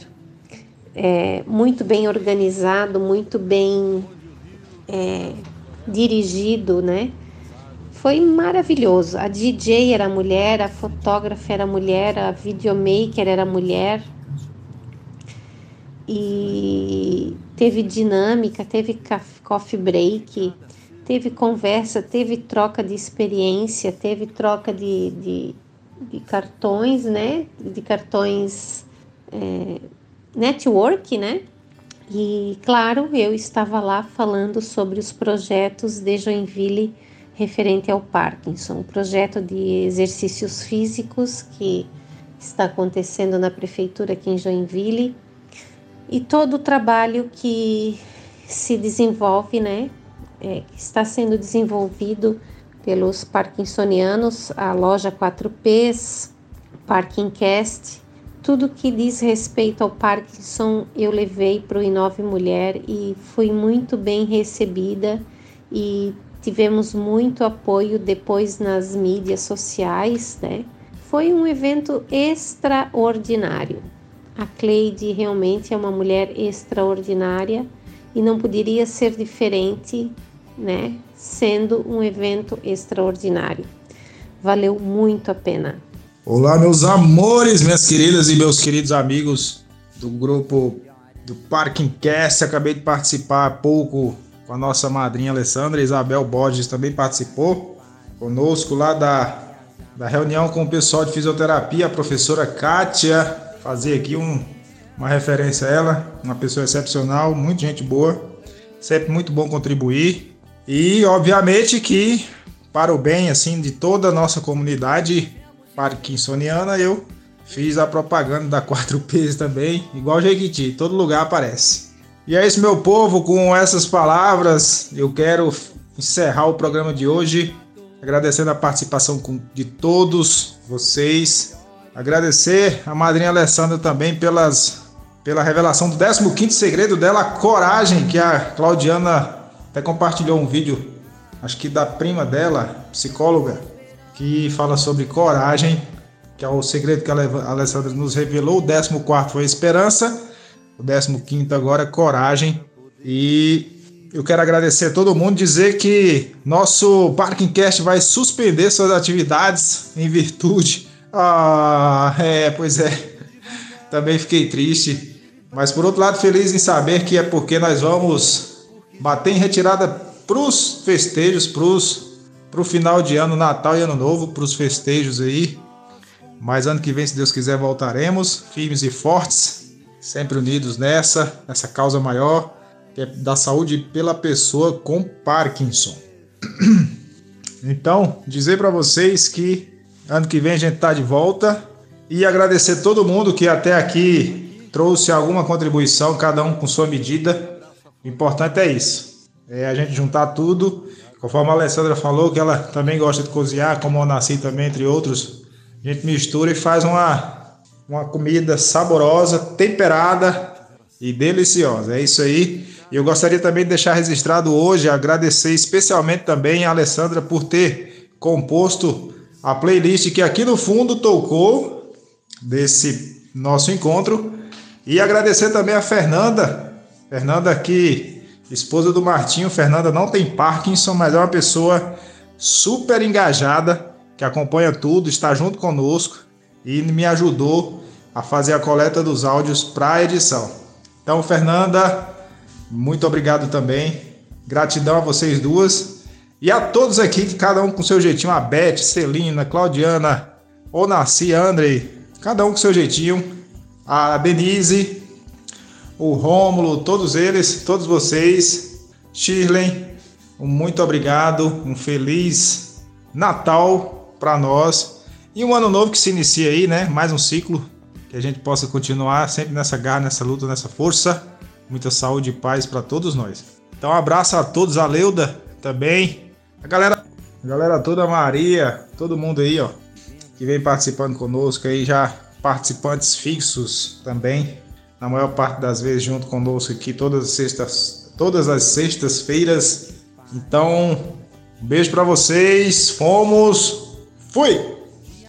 É, muito bem organizado, muito bem é, dirigido, né? Foi maravilhoso. A DJ era mulher, a fotógrafa era mulher, a videomaker era mulher. E teve dinâmica, teve coffee break, teve conversa, teve troca de experiência, teve troca de, de, de cartões, né? De cartões é, network, né? E claro, eu estava lá falando sobre os projetos de Joinville referente ao Parkinson, um projeto de exercícios físicos que está acontecendo na prefeitura aqui em Joinville e todo o trabalho que se desenvolve, né, é, está sendo desenvolvido pelos parkinsonianos, a loja 4Ps, Parkingcast, tudo que diz respeito ao Parkinson eu levei para o Inove Mulher e fui muito bem recebida e tivemos muito apoio depois nas mídias sociais, né? Foi um evento extraordinário. A Cleide realmente é uma mulher extraordinária e não poderia ser diferente, né? Sendo um evento extraordinário. Valeu muito a pena. Olá, meus amores, minhas queridas e meus queridos amigos do grupo do Parking Cast. Acabei de participar há pouco com a nossa madrinha Alessandra, Isabel Borges também participou conosco lá da, da reunião com o pessoal de fisioterapia, a professora Kátia, fazer aqui um, uma referência a ela, uma pessoa excepcional, muita gente boa, sempre muito bom contribuir e obviamente que para o bem assim de toda a nossa comunidade parkinsoniana eu fiz a propaganda da 4Ps *laughs* também, igual Jequiti, todo lugar aparece. E é isso, meu povo. Com essas palavras, eu quero encerrar o programa de hoje, agradecendo a participação de todos vocês. Agradecer a madrinha Alessandra também pelas, pela revelação do 15 segredo dela, coragem, que a Claudiana até compartilhou um vídeo, acho que da prima dela, psicóloga, que fala sobre coragem, que é o segredo que a Alessandra nos revelou. O 14 foi esperança. O 15 agora é coragem. E eu quero agradecer a todo mundo, dizer que nosso Parking Cast vai suspender suas atividades em virtude. *laughs* Ah, é, pois é. Também fiquei triste. Mas por outro lado, feliz em saber que é porque nós vamos bater em retirada para os festejos, para o final de ano, Natal e Ano Novo, para os festejos aí. Mas ano que vem, se Deus quiser, voltaremos firmes e fortes sempre unidos nessa, nessa causa maior, que é da saúde pela pessoa com Parkinson. *clears throat* Então, dizer para vocês que ano que vem a gente está de volta e agradecer todo mundo que até aqui trouxe alguma contribuição, cada um com sua medida. O importante é isso, é a gente juntar tudo. Conforme a Alessandra falou, que ela também gosta de cozinhar, como o Nasci também, entre outros, a gente mistura e faz uma uma comida saborosa, temperada e deliciosa. É isso aí. E eu gostaria também de deixar registrado hoje, agradecer especialmente também a Alessandra por ter composto a playlist que aqui no fundo tocou desse nosso encontro. E agradecer também a Fernanda, Fernanda que esposa do Martinho, Fernanda não tem Parkinson, mas é uma pessoa super engajada, que acompanha tudo, está junto conosco e me ajudou a fazer a coleta dos áudios para a edição. Então, Fernanda, muito obrigado também. Gratidão a vocês duas e a todos aqui, cada um com seu jeitinho, a Beth, Celina, Claudiana, Onassi, Andrei, cada um com seu jeitinho, a Denise, o Rômulo, todos eles, todos vocês. Shirley, um muito obrigado, um feliz Natal para nós e um ano novo que se inicia aí, né? Mais um ciclo que a gente possa continuar sempre nessa garra, nessa luta, nessa força. Muita saúde e paz para todos nós. Então, um abraço a todos, a Leuda também, a galera, a galera toda, a Maria, todo mundo aí, ó, que vem participando conosco aí, já participantes fixos também, na maior parte das vezes junto conosco aqui todas as sextas, todas as sextas-feiras. Então, um beijo para vocês. Fomos. Fui.